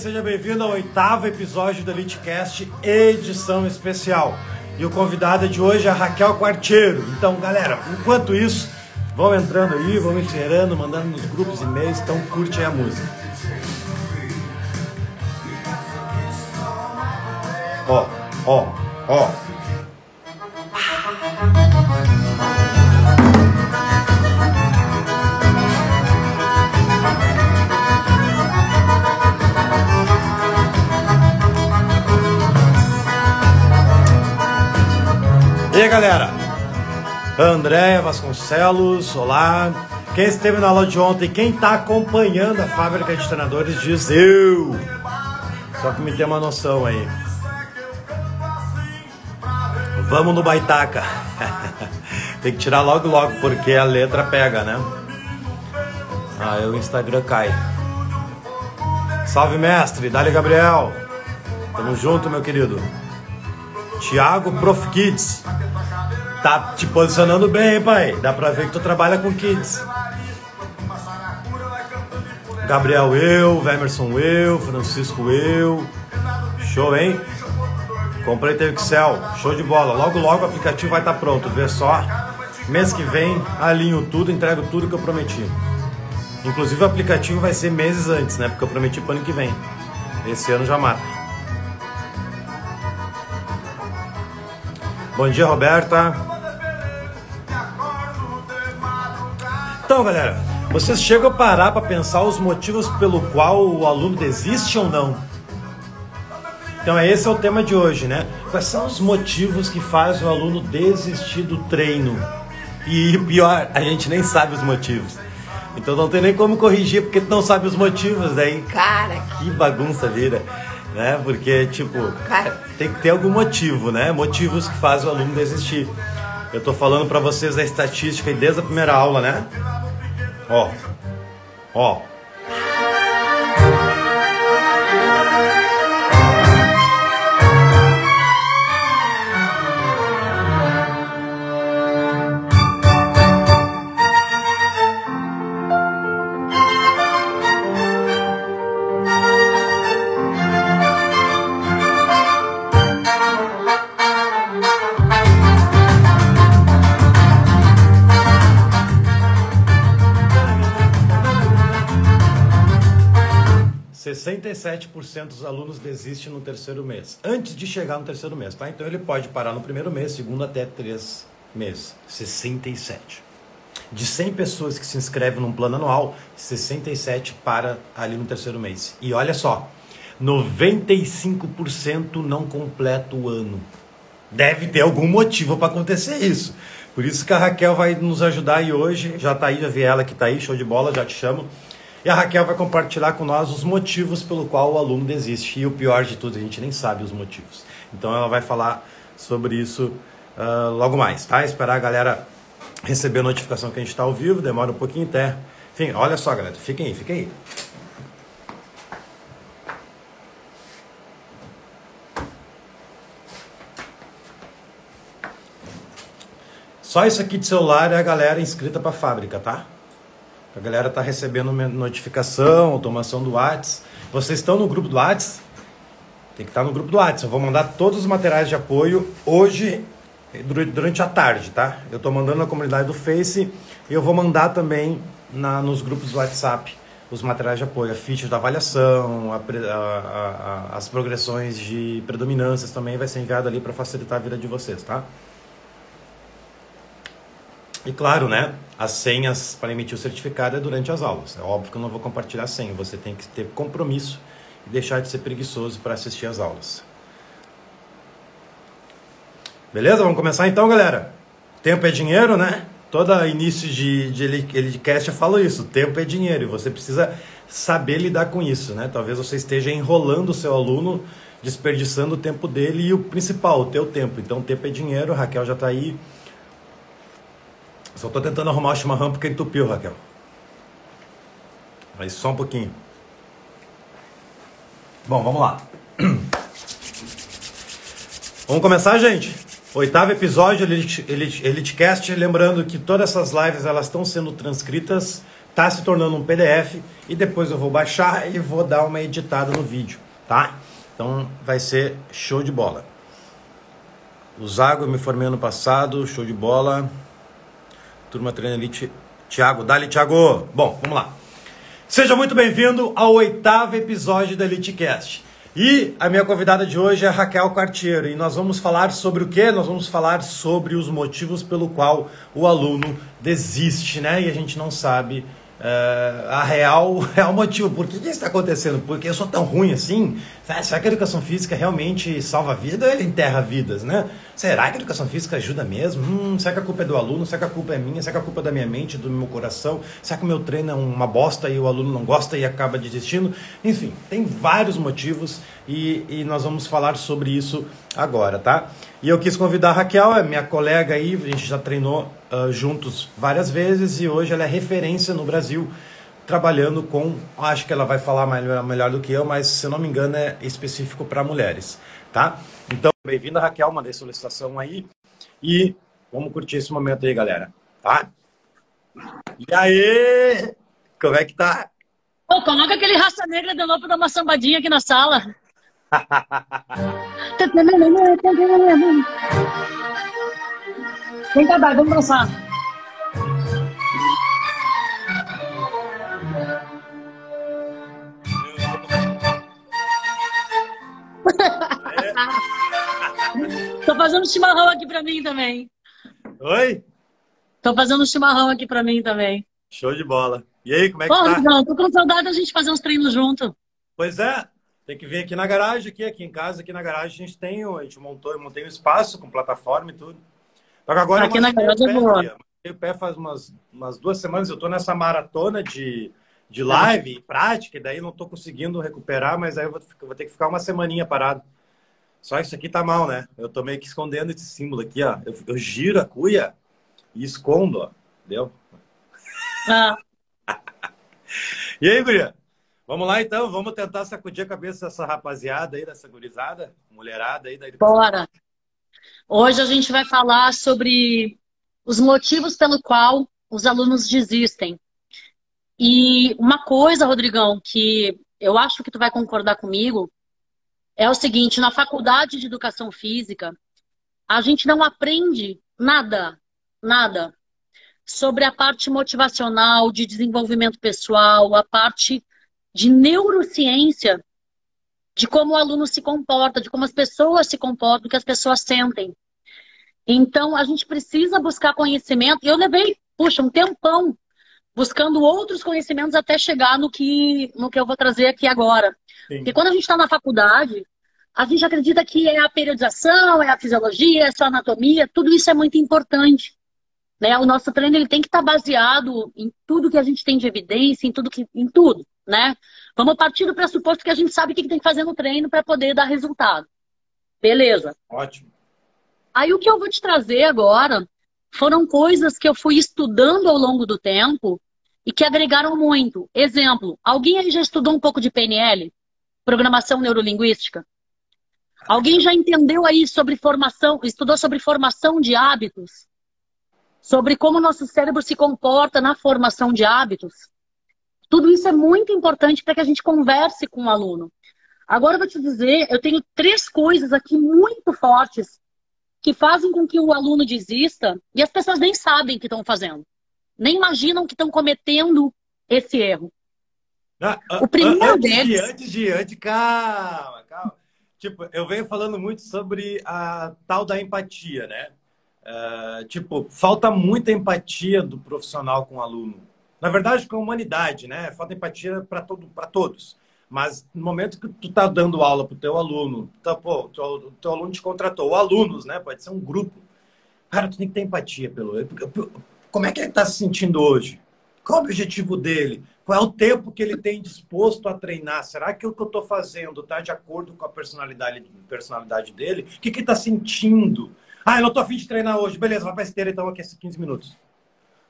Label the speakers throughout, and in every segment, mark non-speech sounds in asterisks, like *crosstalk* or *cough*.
Speaker 1: seja bem-vindo ao oitavo episódio do EliteCast, edição especial. E o convidado de hoje é Raquel Quartiero. Então, galera, enquanto isso, vão entrando aí, vão encerrando, mandando nos grupos e-mails, então curte aí a música. Ó, ó, ó. E aí, galera? André Vasconcelos, olá. Quem esteve na aula de ontem, quem está acompanhando a fábrica de treinadores diz eu. Só que me tem uma noção aí. Vamos no baitaca. *laughs* tem que tirar logo logo, porque a letra pega, né? Aí o Instagram cai. Salve mestre, Dali Gabriel. Tamo junto, meu querido. Thiago Prof Kids. Tá te posicionando bem, hein, pai? Dá pra ver que tu trabalha com kids. Gabriel eu, Emerson eu, Francisco eu. Show, hein? Comprei teu Excel, show de bola. Logo, logo o aplicativo vai estar tá pronto. Vê só. Mês que vem alinho tudo, entrego tudo que eu prometi. Inclusive o aplicativo vai ser meses antes, né? Porque eu prometi para ano que vem. Esse ano já mata. Bom dia, Roberta. Então, galera, vocês chegam a parar para pensar os motivos pelo qual o aluno desiste ou não? Então, esse é o tema de hoje, né? Quais são os motivos que fazem o aluno desistir do treino? E pior, a gente nem sabe os motivos. Então não tem nem como corrigir porque tu não sabe os motivos daí. Cara, que bagunça vira né? Porque, tipo, cara, tem que ter algum motivo, né? Motivos que fazem o aluno desistir. Eu tô falando para vocês da estatística desde a primeira aula, né? Ó, ó, 67% dos alunos desistem no terceiro mês, antes de chegar no terceiro mês, tá? Então ele pode parar no primeiro mês, segundo até três meses. 67. De 100 pessoas que se inscrevem num plano anual, 67 para ali no terceiro mês. E olha só, 95% não completa o ano. Deve ter algum motivo para acontecer isso. Por isso que a Raquel vai nos ajudar aí hoje. Já tá aí, já vi ela que tá aí, show de bola, já te chamo. E a Raquel vai compartilhar com nós os motivos pelo qual o aluno desiste. E o pior de tudo, a gente nem sabe os motivos. Então ela vai falar sobre isso uh, logo mais, tá? Esperar a galera receber a notificação que a gente está ao vivo, demora um pouquinho até. Enfim, olha só, galera, fiquem aí, fiquem aí. Só isso aqui de celular é a galera inscrita para a fábrica, tá? A galera está recebendo notificação, automação do Whats. Vocês estão no grupo do Whats? Tem que estar tá no grupo do Whats. Eu vou mandar todos os materiais de apoio hoje, durante a tarde, tá? Eu estou mandando na comunidade do Face e eu vou mandar também na, nos grupos do WhatsApp os materiais de apoio, a ficha da avaliação, a, a, a, as progressões de predominâncias também vai ser enviado ali para facilitar a vida de vocês, tá? E claro, né? As senhas para emitir o certificado é durante as aulas. É óbvio que eu não vou compartilhar a senha. Você tem que ter compromisso e deixar de ser preguiçoso para assistir às aulas. Beleza? Vamos começar então, galera. Tempo é dinheiro, né? Todo início de, de Elitcast eu falo isso. Tempo é dinheiro e você precisa saber lidar com isso, né? Talvez você esteja enrolando o seu aluno, desperdiçando o tempo dele e o principal, o teu tempo. Então, tempo é dinheiro. Raquel já está aí só tô tentando arrumar o chimarrão porque entupiu, Raquel. Mas só um pouquinho. Bom, vamos lá. *clears throat* Vamos começar, gente? Oitavo episódio Elite, Elite, Elitecast. Lembrando que todas essas lives elas estão sendo transcritas Tá se tornando um PDF e depois eu vou baixar e vou dar uma editada no vídeo, tá? Então vai ser show de bola. O Zago eu me formei ano passado, show de bola. Turma Treino Elite, Thiago, dali Thiago. Bom, vamos lá. Seja muito bem-vindo ao oitavo episódio da EliteCast. E a minha convidada de hoje é Raquel Cartier e nós vamos falar sobre o quê? Nós vamos falar sobre os motivos pelo qual o aluno desiste, né? E a gente não sabe Uh, a real, *laughs* real motivo. Por que, que isso está acontecendo? Porque eu sou tão ruim assim? Será que a educação física realmente salva vida ou ele enterra vidas, né? Será que a educação física ajuda mesmo? Hum, será que a culpa é do aluno? Será que a culpa é minha? Será que a culpa é da minha mente, do meu coração? Será que o meu treino é uma bosta e o aluno não gosta e acaba desistindo? Enfim, tem vários motivos e, e nós vamos falar sobre isso agora, tá? E eu quis convidar a Raquel, é minha colega aí, a gente já treinou uh, juntos várias vezes e hoje ela é referência no Brasil, trabalhando com, acho que ela vai falar melhor, melhor do que eu, mas se eu não me engano é específico para mulheres, tá? Então, bem-vinda Raquel, mandei solicitação aí e vamos curtir esse momento aí, galera, tá? E aí, como é que tá?
Speaker 2: Pô, coloca aquele raça negra de novo pra dar uma sambadinha aqui na sala. *laughs* *laughs* Vem cá, Dai, vamos dançar. *laughs* Tô fazendo chimarrão aqui pra mim também.
Speaker 1: Oi?
Speaker 2: Tô fazendo chimarrão aqui pra mim também.
Speaker 1: Show de bola. E aí, como é que
Speaker 2: Pô,
Speaker 1: tá?
Speaker 2: Não, tô com saudade da gente fazer uns treinos junto.
Speaker 1: Pois é, tem que vir aqui na garagem, aqui, aqui em casa, aqui na garagem a gente tem, a gente montou, eu montei um espaço com plataforma e tudo. Só que agora
Speaker 2: aqui na garagem é boa.
Speaker 1: o pé faz umas, umas duas semanas, eu tô nessa maratona de, de live e prática, e daí não tô conseguindo recuperar, mas aí eu vou, vou ter que ficar uma semaninha parado. Só isso aqui tá mal, né? Eu tô meio que escondendo esse símbolo aqui, ó. Eu, eu giro a cuia e escondo, ó. Deu?
Speaker 2: Ah. *laughs*
Speaker 1: e aí, guria? Vamos lá então, vamos tentar sacudir a cabeça dessa rapaziada aí, dessa gurizada, mulherada aí da educação.
Speaker 2: Bora! Hoje a gente vai falar sobre os motivos pelo qual os alunos desistem. E uma coisa, Rodrigão, que eu acho que tu vai concordar comigo, é o seguinte, na faculdade de educação física, a gente não aprende nada, nada sobre a parte motivacional, de desenvolvimento pessoal, a parte de neurociência de como o aluno se comporta, de como as pessoas se comportam, do que as pessoas sentem. Então, a gente precisa buscar conhecimento. Eu levei, puxa, um tempão buscando outros conhecimentos até chegar no que, no que eu vou trazer aqui agora. Sim. Porque quando a gente está na faculdade, a gente acredita que é a periodização, é a fisiologia, é a anatomia, tudo isso é muito importante. Né? O nosso treino ele tem que estar tá baseado em tudo que a gente tem de evidência, em tudo que, em tudo né? Vamos partir do pressuposto que a gente sabe o que tem que fazer no treino para poder dar resultado. Beleza.
Speaker 1: Ótimo.
Speaker 2: Aí o que eu vou te trazer agora foram coisas que eu fui estudando ao longo do tempo e que agregaram muito. Exemplo, alguém aí já estudou um pouco de PNL? Programação Neurolinguística? Alguém já entendeu aí sobre formação, estudou sobre formação de hábitos? Sobre como o nosso cérebro se comporta na formação de hábitos? Tudo isso é muito importante para que a gente converse com o aluno. Agora eu vou te dizer, eu tenho três coisas aqui muito fortes que fazem com que o aluno desista e as pessoas nem sabem que estão fazendo. Nem imaginam que estão cometendo esse erro.
Speaker 1: Ah, o primeiro antes deles. De, antes de, antes, calma, calma. Tipo, eu venho falando muito sobre a tal da empatia, né? Uh, tipo, falta muita empatia do profissional com o aluno. Na verdade, com a humanidade, né? Falta empatia para todo, todos. Mas no momento que tu tá dando aula pro teu aluno, tá, pô, o teu aluno te contratou, ou alunos, né? Pode ser um grupo. Cara, tu tem que ter empatia pelo Como é que ele está se sentindo hoje? Qual o objetivo dele? Qual é o tempo que ele tem disposto a treinar? Será que o que eu estou fazendo está de acordo com a personalidade, personalidade dele? O que, que ele está sentindo? Ah, eu não estou afim de treinar hoje. Beleza, vai para esteira então aqui 15 minutos.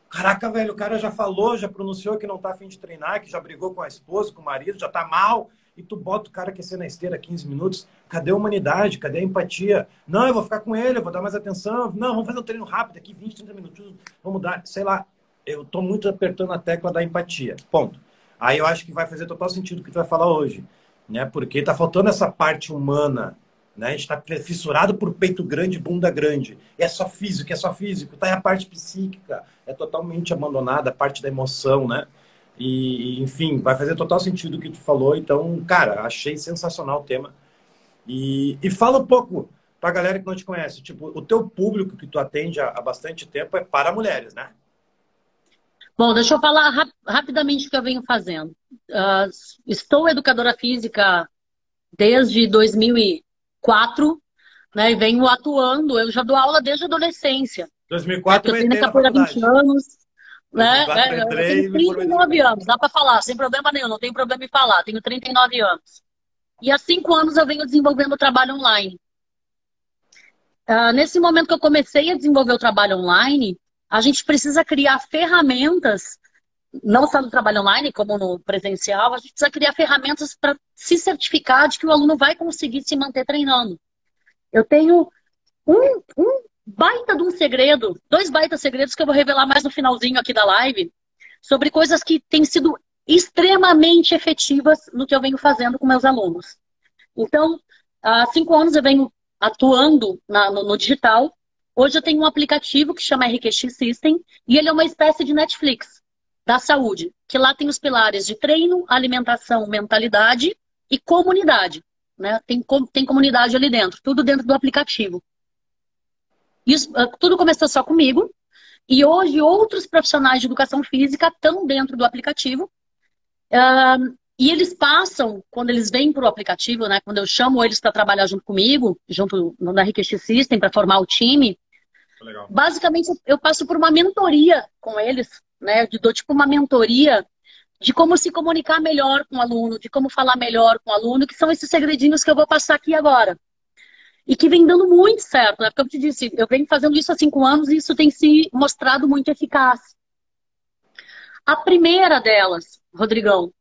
Speaker 1: Caraca, velho, o cara já falou, já pronunciou que não tá afim de treinar, que já brigou com a esposa, com o marido, já tá mal, e tu bota o cara aquecer na esteira 15 minutos. Cadê a humanidade? Cadê a empatia? Não, eu vou ficar com ele, eu vou dar mais atenção. Não, vamos fazer um treino rápido aqui, 20, 30 minutos. Vamos dar, sei lá. eu estou muito apertando a tecla da empatia. Ponto. Aí eu acho que vai fazer total sentido o que tu vai falar hoje, né? Porque está faltando essa parte humana, né? A gente está fissurado por peito grande, bunda grande. É só físico, é só físico. Tá a parte psíquica, é totalmente abandonada, a parte da emoção, né? E, enfim, vai fazer total sentido o que tu falou. Então, cara, achei sensacional o tema. E, e fala um pouco para a galera que não te conhece. Tipo, o teu público que tu atende há, há bastante tempo é para mulheres, né?
Speaker 2: Bom, deixa eu falar rap rapidamente o que eu venho fazendo. Uh, estou educadora física desde 2004, né? E venho atuando. Eu já dou aula desde a adolescência.
Speaker 1: 2004
Speaker 2: eu tenho capoeira há 20 anos. Né? É, eu tenho 39 anos, dá para falar, sem problema nenhum, não tem problema em falar. Tenho 39 anos. E há cinco anos eu venho desenvolvendo o trabalho online. Uh, nesse momento que eu comecei a desenvolver o trabalho online, a gente precisa criar ferramentas, não só no trabalho online, como no presencial, a gente precisa criar ferramentas para se certificar de que o aluno vai conseguir se manter treinando. Eu tenho um, um baita de um segredo, dois baita segredos que eu vou revelar mais no finalzinho aqui da live, sobre coisas que têm sido extremamente efetivas no que eu venho fazendo com meus alunos. Então, há cinco anos eu venho atuando na, no, no digital Hoje eu tenho um aplicativo que chama RQX System e ele é uma espécie de Netflix da saúde, que lá tem os pilares de treino, alimentação, mentalidade e comunidade. Né? Tem, tem comunidade ali dentro, tudo dentro do aplicativo. Isso, ah, tudo começou só comigo. E hoje outros profissionais de educação física estão dentro do aplicativo. Uh, e eles passam, quando eles vêm para o aplicativo, né, quando eu chamo eles para trabalhar junto comigo, junto no RQX System, para formar o time, Legal. Basicamente, eu passo por uma mentoria com eles, né? Eu dou tipo uma mentoria de como se comunicar melhor com o aluno, de como falar melhor com o aluno, que são esses segredinhos que eu vou passar aqui agora. E que vem dando muito certo, né? Porque eu te disse, eu venho fazendo isso há cinco anos e isso tem se mostrado muito eficaz. A primeira delas, Rodrigão,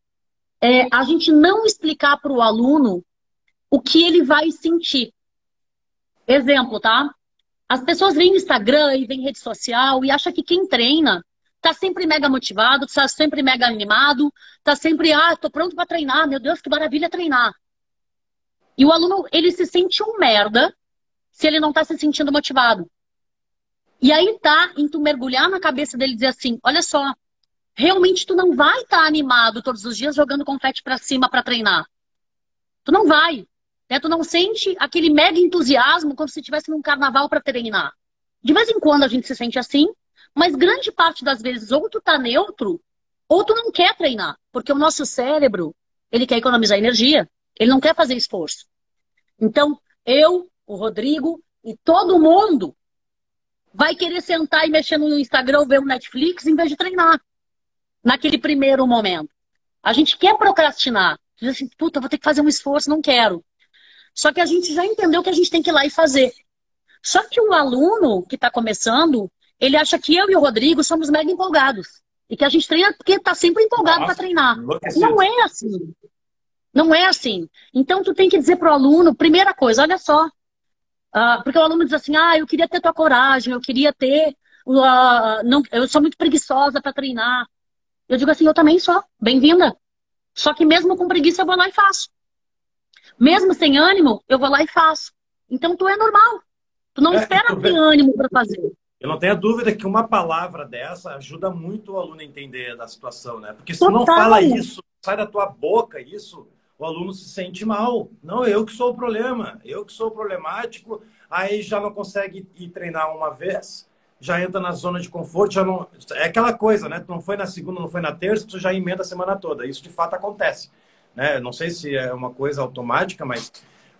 Speaker 2: é a gente não explicar para o aluno o que ele vai sentir. Exemplo, tá? As pessoas vêm no Instagram e vêm rede social e acham que quem treina tá sempre mega motivado, tá sempre mega animado, tá sempre, ah, tô pronto para treinar, meu Deus, que maravilha treinar. E o aluno, ele se sente um merda se ele não tá se sentindo motivado. E aí tá em tu mergulhar na cabeça dele e dizer assim, olha só, realmente tu não vai estar tá animado todos os dias jogando confete para cima para treinar. Tu não vai. Né? Tu não sente aquele mega entusiasmo como se estivesse num carnaval para treinar. De vez em quando a gente se sente assim, mas grande parte das vezes ou tu tá neutro, ou tu não quer treinar. Porque o nosso cérebro, ele quer economizar energia, ele não quer fazer esforço. Então, eu, o Rodrigo e todo mundo vai querer sentar e mexer no Instagram ver um Netflix em vez de treinar. Naquele primeiro momento. A gente quer procrastinar. Diz assim, puta, vou ter que fazer um esforço, não quero. Só que a gente já entendeu que a gente tem que ir lá e fazer. Só que o aluno que está começando, ele acha que eu e o Rodrigo somos mega empolgados. E que a gente treina porque está sempre empolgado para treinar. Não é assim. Não é assim. Então, tu tem que dizer para o aluno, primeira coisa, olha só. Uh, porque o aluno diz assim, ah, eu queria ter tua coragem, eu queria ter... Uh, não, eu sou muito preguiçosa para treinar. Eu digo assim, eu também sou. Bem-vinda. Só que mesmo com preguiça, eu vou lá e faço. Mesmo sem ânimo, eu vou lá e faço. Então tu é normal. Tu não é, espera ter ânimo para fazer.
Speaker 1: Eu não tenho dúvida que uma palavra dessa ajuda muito o aluno a entender da situação, né? Porque se tu não fala isso, sai da tua boca isso, o aluno se sente mal. Não, eu que sou o problema, eu que sou o problemático, aí já não consegue ir treinar uma vez, já entra na zona de conforto, já não. É aquela coisa, né? Tu não foi na segunda, não foi na terça, tu já emenda a semana toda. Isso de fato acontece. Né? Não sei se é uma coisa automática, mas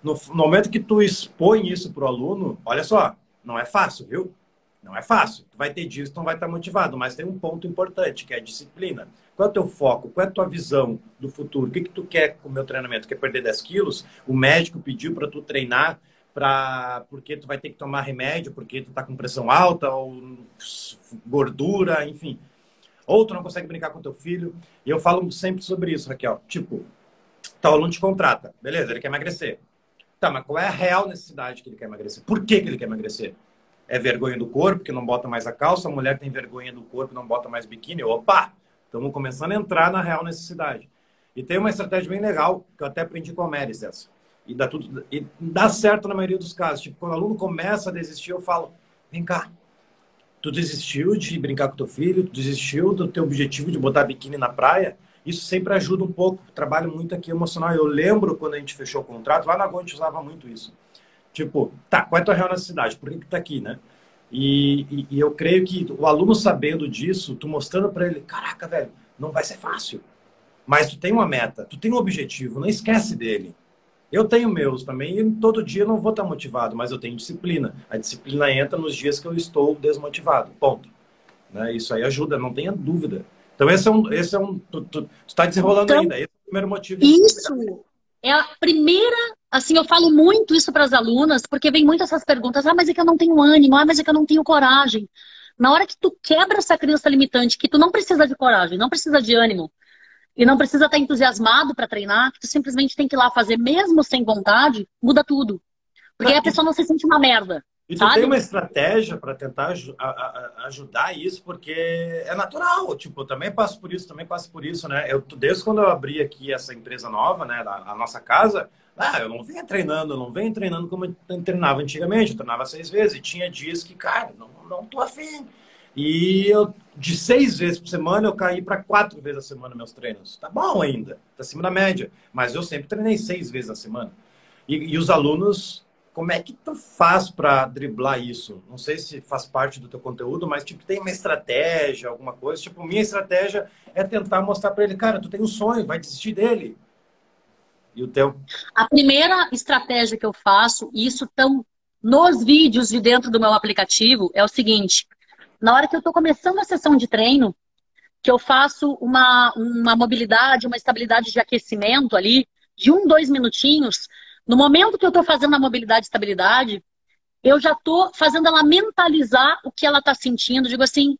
Speaker 1: no, no momento que tu expõe isso para o aluno, olha só, não é fácil, viu? Não é fácil. Vai ter dias que não vai estar motivado, mas tem um ponto importante, que é a disciplina. Qual é o teu foco? Qual é a tua visão do futuro? O que, que tu quer com o meu treinamento? Quer perder 10 quilos? O médico pediu para tu treinar pra... porque tu vai ter que tomar remédio, porque tu tá com pressão alta ou gordura, enfim. Ou tu não consegue brincar com teu filho. E eu falo sempre sobre isso, Raquel. Tipo, Tá, o aluno te contrata. Beleza, ele quer emagrecer. Tá, mas qual é a real necessidade que ele quer emagrecer? Por que, que ele quer emagrecer? É vergonha do corpo, que não bota mais a calça, a mulher tem vergonha do corpo, não bota mais biquíni. Opa! Estamos começando a entrar na real necessidade. E tem uma estratégia bem legal, que eu até aprendi com a Meris essa. E dá, tudo, e dá certo na maioria dos casos. Tipo, quando o aluno começa a desistir, eu falo, vem cá, tu desistiu de brincar com teu filho, tu desistiu do teu objetivo de botar biquíni na praia, isso sempre ajuda um pouco. Trabalho muito aqui emocional. Eu lembro quando a gente fechou o contrato, lá na Gon a gente usava muito isso. Tipo, tá, qual é a tua real necessidade? Por que, que tá aqui, né? E, e, e, eu creio que o aluno sabendo disso, tu mostrando para ele, caraca, velho, não vai ser fácil. Mas tu tem uma meta, tu tem um objetivo, não esquece dele. Eu tenho meus também e todo dia eu não vou estar motivado, mas eu tenho disciplina. A disciplina entra nos dias que eu estou desmotivado. Ponto. Né? Isso aí ajuda, não tenha dúvida. Então esse é um, esse é um, tu, tu, tu tá desenrolando então, ainda. Esse é o primeiro motivo.
Speaker 2: Isso é a primeira, assim, eu falo muito isso para as alunas, porque vem muitas essas perguntas. Ah, mas é que eu não tenho ânimo. Ah, mas é que eu não tenho coragem. Na hora que tu quebra essa crença limitante, que tu não precisa de coragem, não precisa de ânimo, e não precisa estar entusiasmado para treinar, que tu simplesmente tem que ir lá fazer mesmo sem vontade, muda tudo. Porque aí a pessoa não se sente uma merda.
Speaker 1: E tu sabe? tem uma estratégia para tentar ajudar isso, porque é natural. Tipo, eu também passo por isso, também passo por isso, né? Eu, desde quando eu abri aqui essa empresa nova, né, a nossa casa, ah, eu não venho treinando, eu não venho treinando como eu treinava antigamente. Eu treinava seis vezes e tinha dias que, cara, não, não tô afim. E eu, de seis vezes por semana, eu caí para quatro vezes a semana meus treinos. Tá bom ainda, tá acima da média. Mas eu sempre treinei seis vezes a semana. E, e os alunos, como é que tu faz para driblar isso? Não sei se faz parte do teu conteúdo, mas tipo, tem uma estratégia, alguma coisa. Tipo, minha estratégia é tentar mostrar para ele, cara, tu tem um sonho, vai desistir dele. E o teu?
Speaker 2: A primeira estratégia que eu faço, e isso estão nos vídeos de dentro do meu aplicativo, é o seguinte na hora que eu estou começando a sessão de treino, que eu faço uma, uma mobilidade, uma estabilidade de aquecimento ali, de um, dois minutinhos, no momento que eu estou fazendo a mobilidade e estabilidade, eu já estou fazendo ela mentalizar o que ela está sentindo. Digo assim,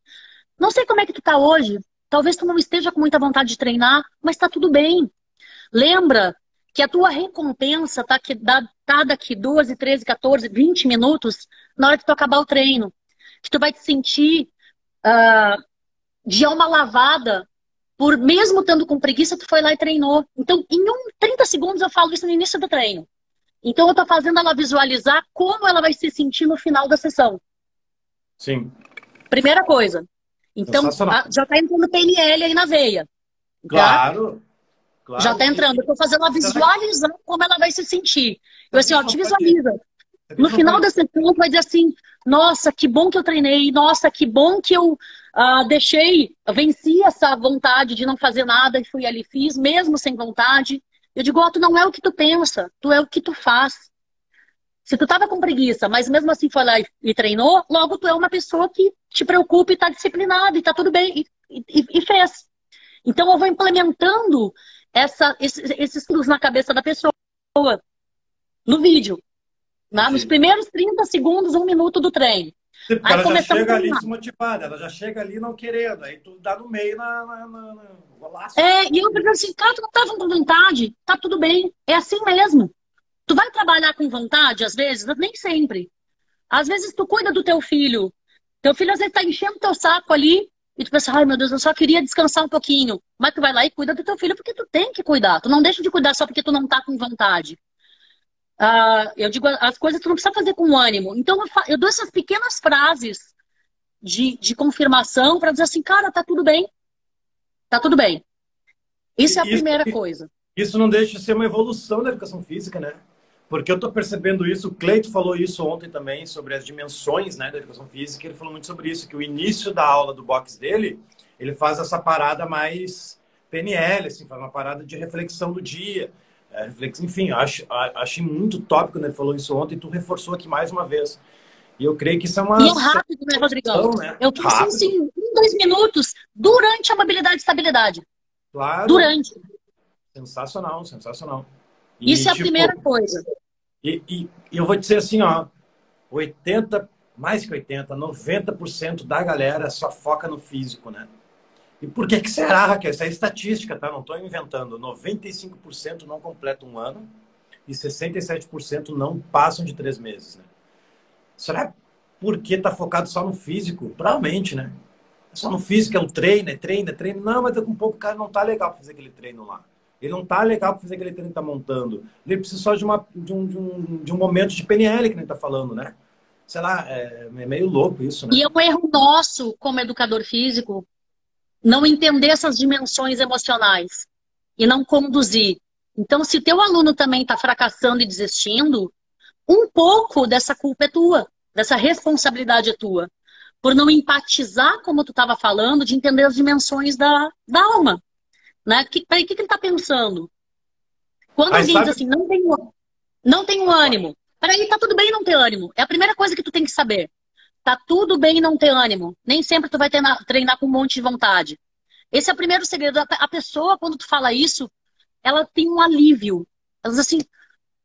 Speaker 2: não sei como é que tu está hoje, talvez tu não esteja com muita vontade de treinar, mas está tudo bem. Lembra que a tua recompensa está tá daqui 12, 13, 14, 20 minutos na hora que tu acabar o treino que tu vai te sentir uh, de alma lavada por mesmo estando com preguiça, tu foi lá e treinou. Então, em um 30 segundos eu falo isso no início do treino. Então, eu estou fazendo ela visualizar como ela vai se sentir no final da sessão.
Speaker 1: Sim.
Speaker 2: Primeira coisa. Então, a, já está entrando PNL aí na veia.
Speaker 1: Tá? Claro.
Speaker 2: Já está entrando. Eu estou fazendo ela visualizar como ela vai se sentir. Eu assim, ó, te visualiza. No final da sessão, vai dizer assim: nossa, que bom que eu treinei, nossa, que bom que eu uh, deixei, venci essa vontade de não fazer nada e fui ali, fiz, mesmo sem vontade. Eu digo, oh, tu não é o que tu pensa, tu é o que tu faz. Se tu tava com preguiça, mas mesmo assim foi lá e, e treinou, logo tu é uma pessoa que te preocupa e tá disciplinada e tá tudo bem, e, e, e fez. Então eu vou implementando essa, esses, esses na cabeça da pessoa no vídeo. Né? Nos primeiros 30 segundos, um minuto do treino.
Speaker 1: Aí ela já chega ali desmotivada, ela já chega ali não querendo, aí tu dá no meio na, na, na, na
Speaker 2: É, e eu pergunto assim, cara, tu não tá com vontade? Tá tudo bem, é assim mesmo. Tu vai trabalhar com vontade, às vezes? Nem sempre. Às vezes tu cuida do teu filho. Teu filho às vezes tá enchendo teu saco ali e tu pensa, ai meu Deus, eu só queria descansar um pouquinho. Mas tu vai lá e cuida do teu filho porque tu tem que cuidar. Tu não deixa de cuidar só porque tu não tá com vontade. Uh, eu digo, as coisas tu não precisa fazer com ânimo. Então, eu, eu dou essas pequenas frases de, de confirmação para dizer assim, cara, tá tudo bem. Tá tudo bem. Isso é a isso, primeira coisa.
Speaker 1: Isso não deixa de ser uma evolução da educação física, né? Porque eu estou percebendo isso, o Cleito falou isso ontem também, sobre as dimensões né, da educação física, ele falou muito sobre isso, que o início da aula do box dele, ele faz essa parada mais PNL, assim, faz uma parada de reflexão do dia. É, enfim, acho, achei muito top quando ele falou isso ontem e tu reforçou aqui mais uma vez. E eu creio que isso é uma.
Speaker 2: E rápido, né, Rodrigão? Né? Eu faço assim, em dois minutos, durante a mobilidade e estabilidade.
Speaker 1: Claro.
Speaker 2: Durante.
Speaker 1: Sensacional, sensacional.
Speaker 2: E, isso é a tipo, primeira coisa.
Speaker 1: E, e, eu vou dizer assim, ó, 80, mais que 80, 90% da galera só foca no físico, né? E por que, que será, Raquel? Essa é estatística, tá? Não estou inventando. 95% não completam um ano e 67% não passam de três meses. Né? Será? porque tá focado só no físico, provavelmente, né? Só no físico, é um treino, é treino, é treino. Não, mas daqui um pouco o cara não tá legal para fazer aquele treino lá. Ele não tá legal para fazer aquele treino que tá montando. Ele precisa só de, uma, de, um, de, um, de um momento de PNL que ele tá falando, né? Sei lá, é, é meio louco isso, né?
Speaker 2: E é um erro nosso, como educador físico, não entender essas dimensões emocionais e não conduzir. Então, se teu aluno também está fracassando e desistindo, um pouco dessa culpa é tua, dessa responsabilidade é tua. Por não empatizar, como tu estava falando, de entender as dimensões da, da alma. Né? Que, peraí, o que, que ele está pensando? Quando alguém sabe... diz assim, não tenho, não tenho ânimo. Peraí, tá tudo bem não ter ânimo. É a primeira coisa que tu tem que saber. Tá tudo bem não ter ânimo. Nem sempre tu vai treinar, treinar com um monte de vontade. Esse é o primeiro segredo. A pessoa, quando tu fala isso, ela tem um alívio. Ela diz assim,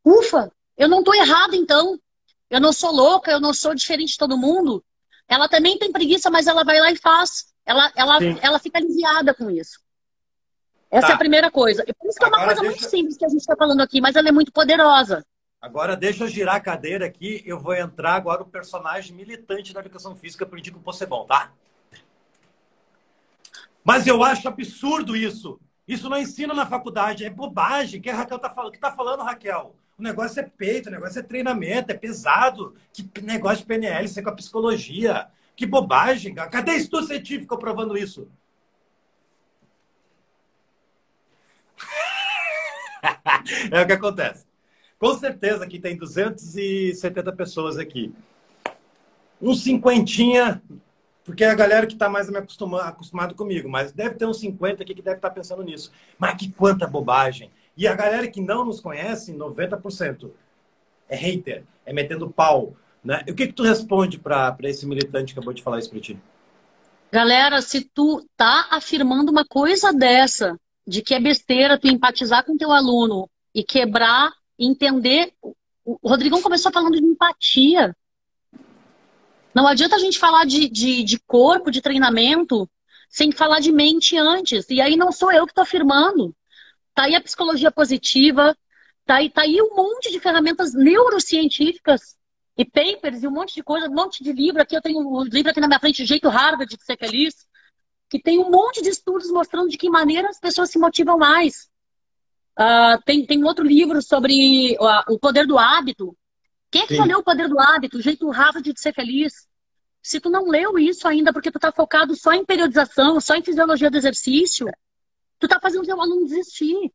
Speaker 2: ufa, eu não tô errada então. Eu não sou louca, eu não sou diferente de todo mundo. Ela também tem preguiça, mas ela vai lá e faz. Ela, ela, ela fica aliviada com isso. Essa tá. é a primeira coisa. Por isso que Agora é uma coisa deixa... muito simples que a gente está falando aqui, mas ela é muito poderosa.
Speaker 1: Agora deixa eu girar a cadeira aqui, eu vou entrar agora o personagem militante da educação física para indicar o bom, tá? Mas eu acho absurdo isso. Isso não ensina na faculdade, é bobagem. Que a Raquel tá falando? O que tá falando, Raquel? O negócio é peito, o negócio é treinamento, é pesado. Que negócio de PNL, isso é com a psicologia. Que bobagem. Cadê estudo científico provando isso? É o que acontece. Com certeza que tem 270 pessoas aqui. Uns cinquentinha, porque é a galera que está mais me acostumado, acostumado comigo, mas deve ter uns 50 aqui que deve estar tá pensando nisso. Mas que quanta bobagem! E a galera que não nos conhece, 90%, é hater, é metendo pau. Né? E o que, que tu responde para esse militante que acabou de falar isso para ti?
Speaker 2: Galera, se tu tá afirmando uma coisa dessa, de que é besteira tu empatizar com teu aluno e quebrar entender. O Rodrigão começou falando de empatia. Não adianta a gente falar de, de, de corpo, de treinamento, sem falar de mente antes. E aí não sou eu que estou afirmando. Tá aí a psicologia positiva, tá aí, tá aí um monte de ferramentas neurocientíficas e papers e um monte de coisa, um monte de livro. Aqui eu tenho um livro aqui na minha frente, Jeito Harvard de Ser Feliz, que tem um monte de estudos mostrando de que maneira as pessoas se motivam mais. Uh, tem, tem outro livro sobre uh, o poder do hábito. Quem é que já leu o poder do hábito? O jeito Harvard de ser feliz. Se tu não leu isso ainda porque tu tá focado só em periodização, só em fisiologia do exercício, tu tá fazendo o teu aluno desistir.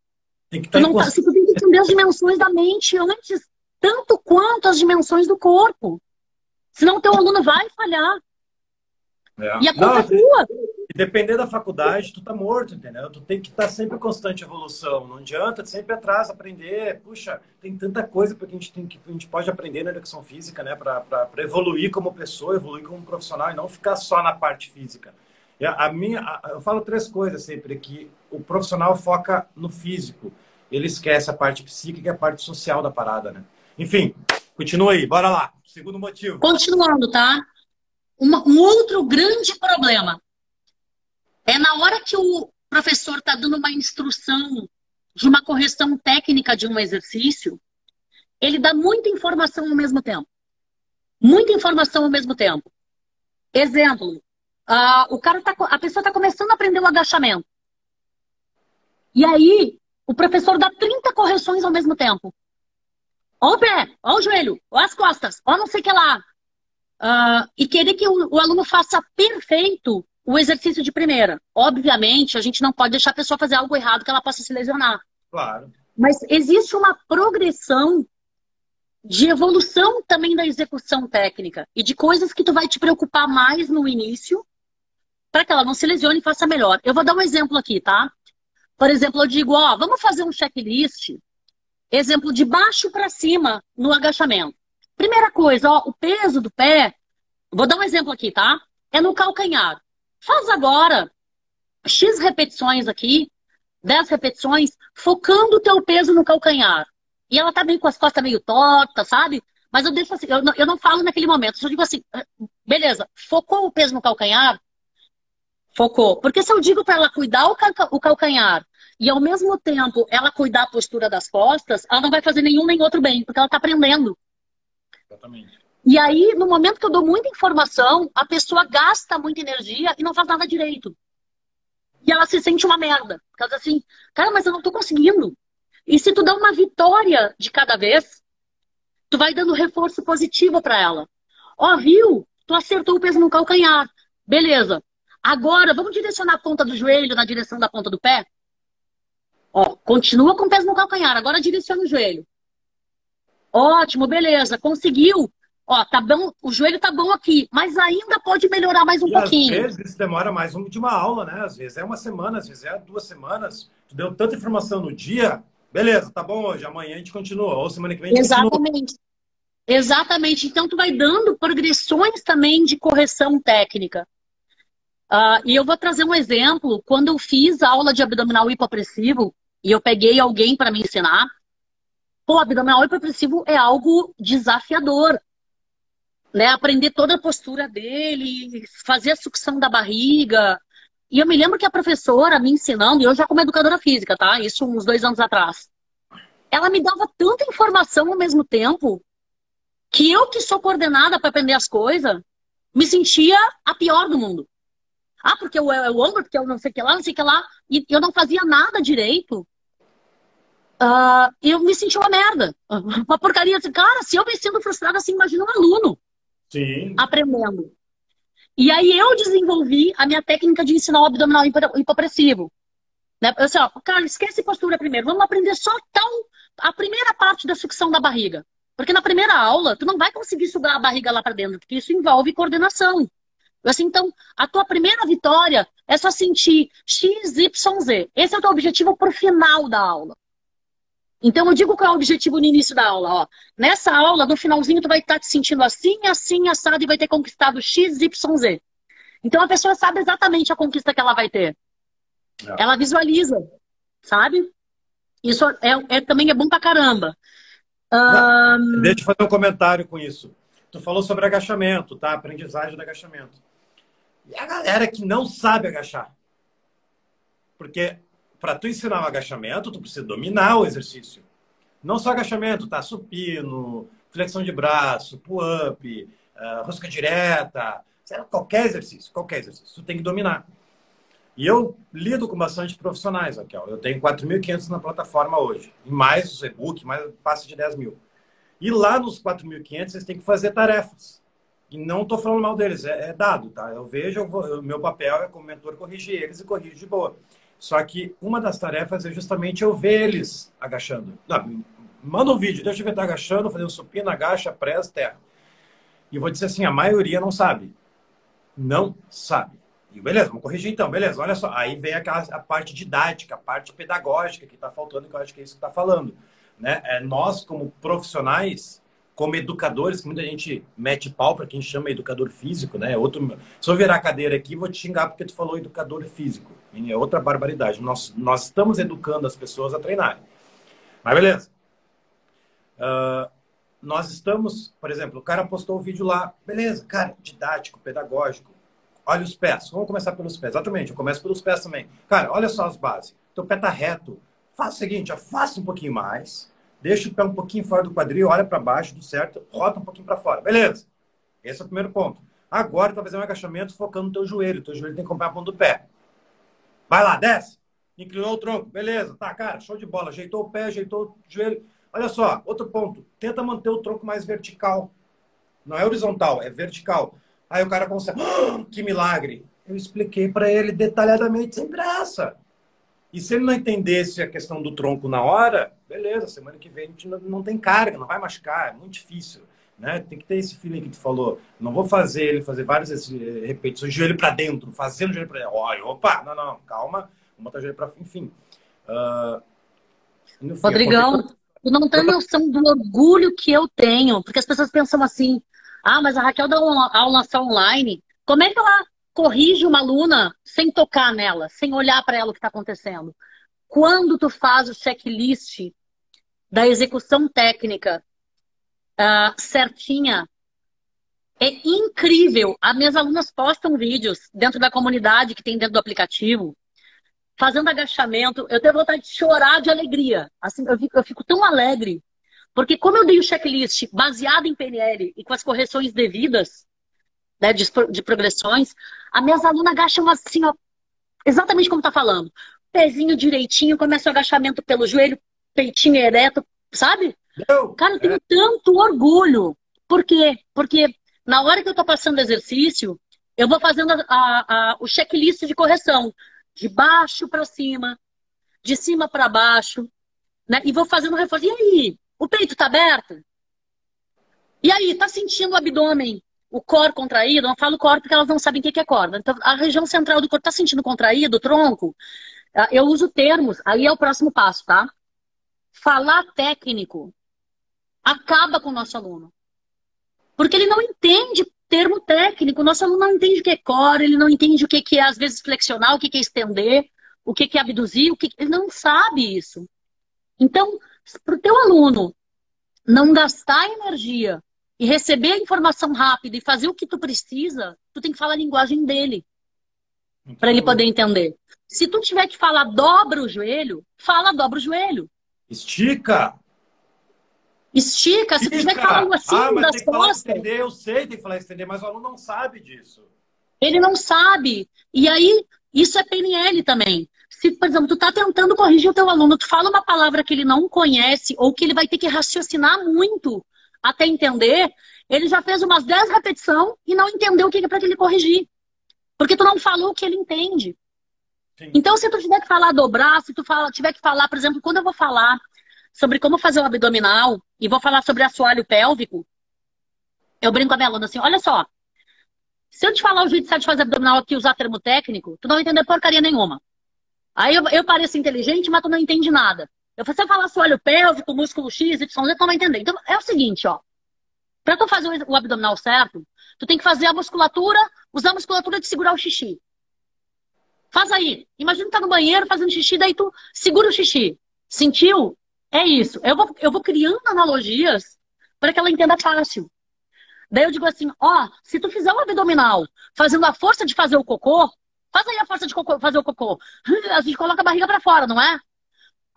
Speaker 2: Tem que tu não tá, se tu tem que entender as dimensões da mente antes, tanto quanto as dimensões do corpo. Senão o teu aluno vai falhar. É. E a culpa não, é tua.
Speaker 1: Depender da faculdade, tu tá morto, entendeu? Tu tem que estar tá sempre em constante evolução. Não adianta sempre atrás aprender. Puxa, tem tanta coisa que a gente tem que a gente pode aprender na educação física, né? Para evoluir como pessoa, evoluir como profissional e não ficar só na parte física. A, minha, eu falo três coisas sempre que o profissional foca no físico. Ele esquece a parte psíquica e a parte social da parada, né? Enfim, continua aí, bora lá. Segundo motivo.
Speaker 2: Continuando, tá? Uma, um outro grande problema é na hora que o professor está dando uma instrução de uma correção técnica de um exercício, ele dá muita informação ao mesmo tempo. Muita informação ao mesmo tempo. Exemplo, uh, o cara tá, a pessoa está começando a aprender o agachamento. E aí, o professor dá 30 correções ao mesmo tempo. Ó o pé, ó o joelho, ó as costas, ó não sei o que lá. Uh, e querer que o, o aluno faça perfeito o exercício de primeira. Obviamente, a gente não pode deixar a pessoa fazer algo errado que ela possa se lesionar.
Speaker 1: Claro.
Speaker 2: Mas existe uma progressão de evolução também da execução técnica e de coisas que tu vai te preocupar mais no início para que ela não se lesione e faça melhor. Eu vou dar um exemplo aqui, tá? Por exemplo, eu digo, ó, vamos fazer um checklist, exemplo de baixo para cima no agachamento. Primeira coisa, ó, o peso do pé, vou dar um exemplo aqui, tá? É no calcanhar. Faz agora X repetições aqui, 10 repetições, focando o teu peso no calcanhar. E ela tá meio com as costas meio tortas, sabe? Mas eu deixo assim, eu não, eu não falo naquele momento, eu só digo assim, ah, beleza, focou o peso no calcanhar? Focou. Porque se eu digo para ela cuidar o, cal o calcanhar e ao mesmo tempo ela cuidar a postura das costas, ela não vai fazer nenhum nem outro bem, porque ela tá aprendendo. Exatamente. E aí, no momento que eu dou muita informação, a pessoa gasta muita energia e não faz nada direito. E ela se sente uma merda. Causa assim, cara, mas eu não tô conseguindo. E se tu dá uma vitória de cada vez, tu vai dando reforço positivo para ela. Ó, viu? Tu acertou o peso no calcanhar. Beleza. Agora, vamos direcionar a ponta do joelho na direção da ponta do pé? Ó, continua com o peso no calcanhar. Agora direciona o joelho. Ótimo, beleza. Conseguiu. Ó, tá bom, o joelho tá bom aqui, mas ainda pode melhorar mais um e pouquinho.
Speaker 1: Às vezes demora mais um de uma aula, né? Às vezes é uma semana, às vezes é duas semanas. Tu deu tanta informação no dia, beleza, tá bom hoje, amanhã a gente continua, ou semana que vem a gente
Speaker 2: Exatamente. Continua. Exatamente. Então tu vai dando progressões também de correção técnica. Uh, e eu vou trazer um exemplo. Quando eu fiz a aula de abdominal hipopressivo e eu peguei alguém para me ensinar, pô, abdominal hipopressivo é algo desafiador né, aprender toda a postura dele, fazer a sucção da barriga. E eu me lembro que a professora me ensinando, e eu já como educadora física, tá? Isso uns dois anos atrás. Ela me dava tanta informação ao mesmo tempo que eu que sou coordenada para aprender as coisas, me sentia a pior do mundo. Ah, porque eu, é o ombro, porque eu não sei o que lá, não sei o que lá. E eu não fazia nada direito. Uh, eu me sentia uma merda. *laughs* Uma porcaria. Cara, se eu me sinto frustrada assim, imagina um aluno.
Speaker 1: Sim.
Speaker 2: aprendendo. E aí eu desenvolvi a minha técnica de ensinar o abdominal hipopressivo. Né? Eu disse, ó, cara, esquece postura primeiro. Vamos aprender só tal a primeira parte da sucção da barriga. Porque na primeira aula, tu não vai conseguir sugar a barriga lá para dentro, porque isso envolve coordenação. Assim, então, a tua primeira vitória é só sentir X, Y, Z. Esse é o teu objetivo pro final da aula. Então eu digo qual é o objetivo no início da aula, ó. Nessa aula, no finalzinho, tu vai estar te sentindo assim, assim, assado e vai ter conquistado X, Y, Z. Então a pessoa sabe exatamente a conquista que ela vai ter. É. Ela visualiza, sabe? Isso é, é, também é bom pra caramba.
Speaker 1: Um... Deixa eu fazer um comentário com isso. Tu falou sobre agachamento, tá? Aprendizagem do agachamento. E a galera que não sabe agachar. Porque para tu ensinar o agachamento, tu precisa dominar o exercício. Não só agachamento, tá? Supino, flexão de braço, pull-up, uh, rosca direta, qualquer exercício, qualquer exercício, tu tem que dominar. E eu lido com bastante profissionais, Raquel. Eu tenho 4.500 na plataforma hoje. Mais os e-book, mais passa de 10 mil. E lá nos 4.500 vocês têm que fazer tarefas. E não estou falando mal deles, é, é, dado, tá? Eu vejo, o meu papel é como mentor corrigir eles e corrigir de boa. Só que uma das tarefas é justamente eu ver eles agachando. Não, manda um vídeo, deixa eu ver tá agachando, fazendo supino, agacha, pressa, terra. E eu vou dizer assim, a maioria não sabe. Não sabe. E beleza, vamos corrigir então, beleza, olha só. Aí vem aquela, a parte didática, a parte pedagógica que está faltando, que eu acho que é isso que está falando. Né? É, nós, como profissionais, como educadores, que muita gente mete pau para quem chama educador físico, né? Outro, se eu virar a cadeira aqui, vou te xingar porque tu falou educador físico. É outra barbaridade. Nós, nós estamos educando as pessoas a treinarem. Mas beleza. Uh, nós estamos, por exemplo, o cara postou o vídeo lá, beleza, cara, didático, pedagógico. Olha os pés. Vamos começar pelos pés. Exatamente, eu começo pelos pés também. Cara, olha só as bases. Teu pé tá reto. Faça o seguinte, afasta um pouquinho mais deixa o pé um pouquinho fora do quadril, olha para baixo, do certo, rota um pouquinho para fora. Beleza. Esse é o primeiro ponto. Agora tu vai fazer um agachamento focando no teu joelho. Teu joelho tem que acompanhar a ponta do pé. Vai lá, desce. Inclinou o tronco. Beleza. Tá, cara, show de bola. Ajeitou o pé, ajeitou o joelho. Olha só, outro ponto. Tenta manter o tronco mais vertical. Não é horizontal, é vertical. Aí o cara consegue. Oh, *gasps* que milagre! Eu expliquei para ele detalhadamente, sem graça. E se ele não entendesse a questão do tronco na hora, beleza, semana que vem a gente não, não tem carga, não vai machucar, é muito difícil. Né? Tem que ter esse feeling que tu falou. Não vou fazer ele fazer várias repetições, joelho para dentro, fazendo joelho para dentro. Olha, opa, não, não, calma, vamos botar joelho para enfim. Uh,
Speaker 2: enfim Rodrigão, tu não tem noção do orgulho que eu tenho, porque as pessoas pensam assim: ah, mas a Raquel dá uma aula só online. Como é que ela corrige uma aluna sem tocar nela, sem olhar para ela o que está acontecendo. Quando tu faz o checklist da execução técnica uh, certinha, é incrível. As minhas alunas postam vídeos dentro da comunidade que tem dentro do aplicativo, fazendo agachamento. Eu tenho vontade de chorar de alegria. Assim, eu fico, eu fico tão alegre. Porque como eu dei o checklist baseado em PNL e com as correções devidas, né, de, de progressões, as minhas alunas agacham assim, ó, exatamente como tá falando. Pezinho direitinho, começa o agachamento pelo joelho, peitinho ereto, sabe? Não, Cara, eu tenho é... tanto orgulho. Por quê? Porque na hora que eu tô passando exercício, eu vou fazendo a, a, a, o checklist de correção. De baixo para cima, de cima para baixo, né? E vou fazendo reforço. E aí? O peito tá aberto? E aí, tá sentindo o abdômen, o core contraído? Não falo core porque elas não sabem o que é corda. Então, a região central do corpo tá sentindo contraído, o tronco? Ah, eu uso termos, aí é o próximo passo, tá? Falar técnico acaba com o nosso aluno. Porque ele não entende termo técnico. O nosso aluno não entende o que é core, ele não entende o que é, às vezes, flexionar, o que é estender, o que é abduzir, o que... ele não sabe isso. Então, para o teu aluno não gastar energia e receber a informação rápida e fazer o que tu precisa, tu tem que falar a linguagem dele para ele poder entender. Se tu tiver que falar dobra o joelho, fala dobra o joelho.
Speaker 1: Estica.
Speaker 2: Estica. Se tu tiver que falar assim ah,
Speaker 1: das tem costas. Que estender, eu sei, tem que falar estender, mas o aluno não sabe disso.
Speaker 2: Ele não sabe. E aí, isso é PNL também. Se, por exemplo, tu tá tentando corrigir o teu aluno, tu fala uma palavra que ele não conhece ou que ele vai ter que raciocinar muito até entender, ele já fez umas 10 repetições e não entendeu o que é para ele corrigir. Porque tu não falou o que ele entende. Sim. Então, se tu tiver que falar dobrar, se tu fala, tiver que falar, por exemplo, quando eu vou falar sobre como fazer o abdominal e vou falar sobre assoalho pélvico, eu brinco com a minha aluna assim, olha só, se eu te falar o jeito certo de fazer abdominal aqui usar termo técnico, tu não vai entender porcaria nenhuma. Aí eu, eu pareço inteligente, mas tu não entende nada. Eu se eu falar assoalho pélvico, músculo X, Y, tu não vai entender. Então é o seguinte, ó. Pra tu fazer o abdominal certo, tu tem que fazer a musculatura, usar a musculatura de segurar o xixi. Faz aí. Imagina que tá no banheiro fazendo xixi, daí tu segura o xixi. Sentiu? É isso. Eu vou, eu vou criando analogias para que ela entenda fácil. Daí eu digo assim, ó, se tu fizer um abdominal fazendo a força de fazer o cocô, faz aí a força de cocô, fazer o cocô. *laughs* A gente coloca a barriga para fora, não é?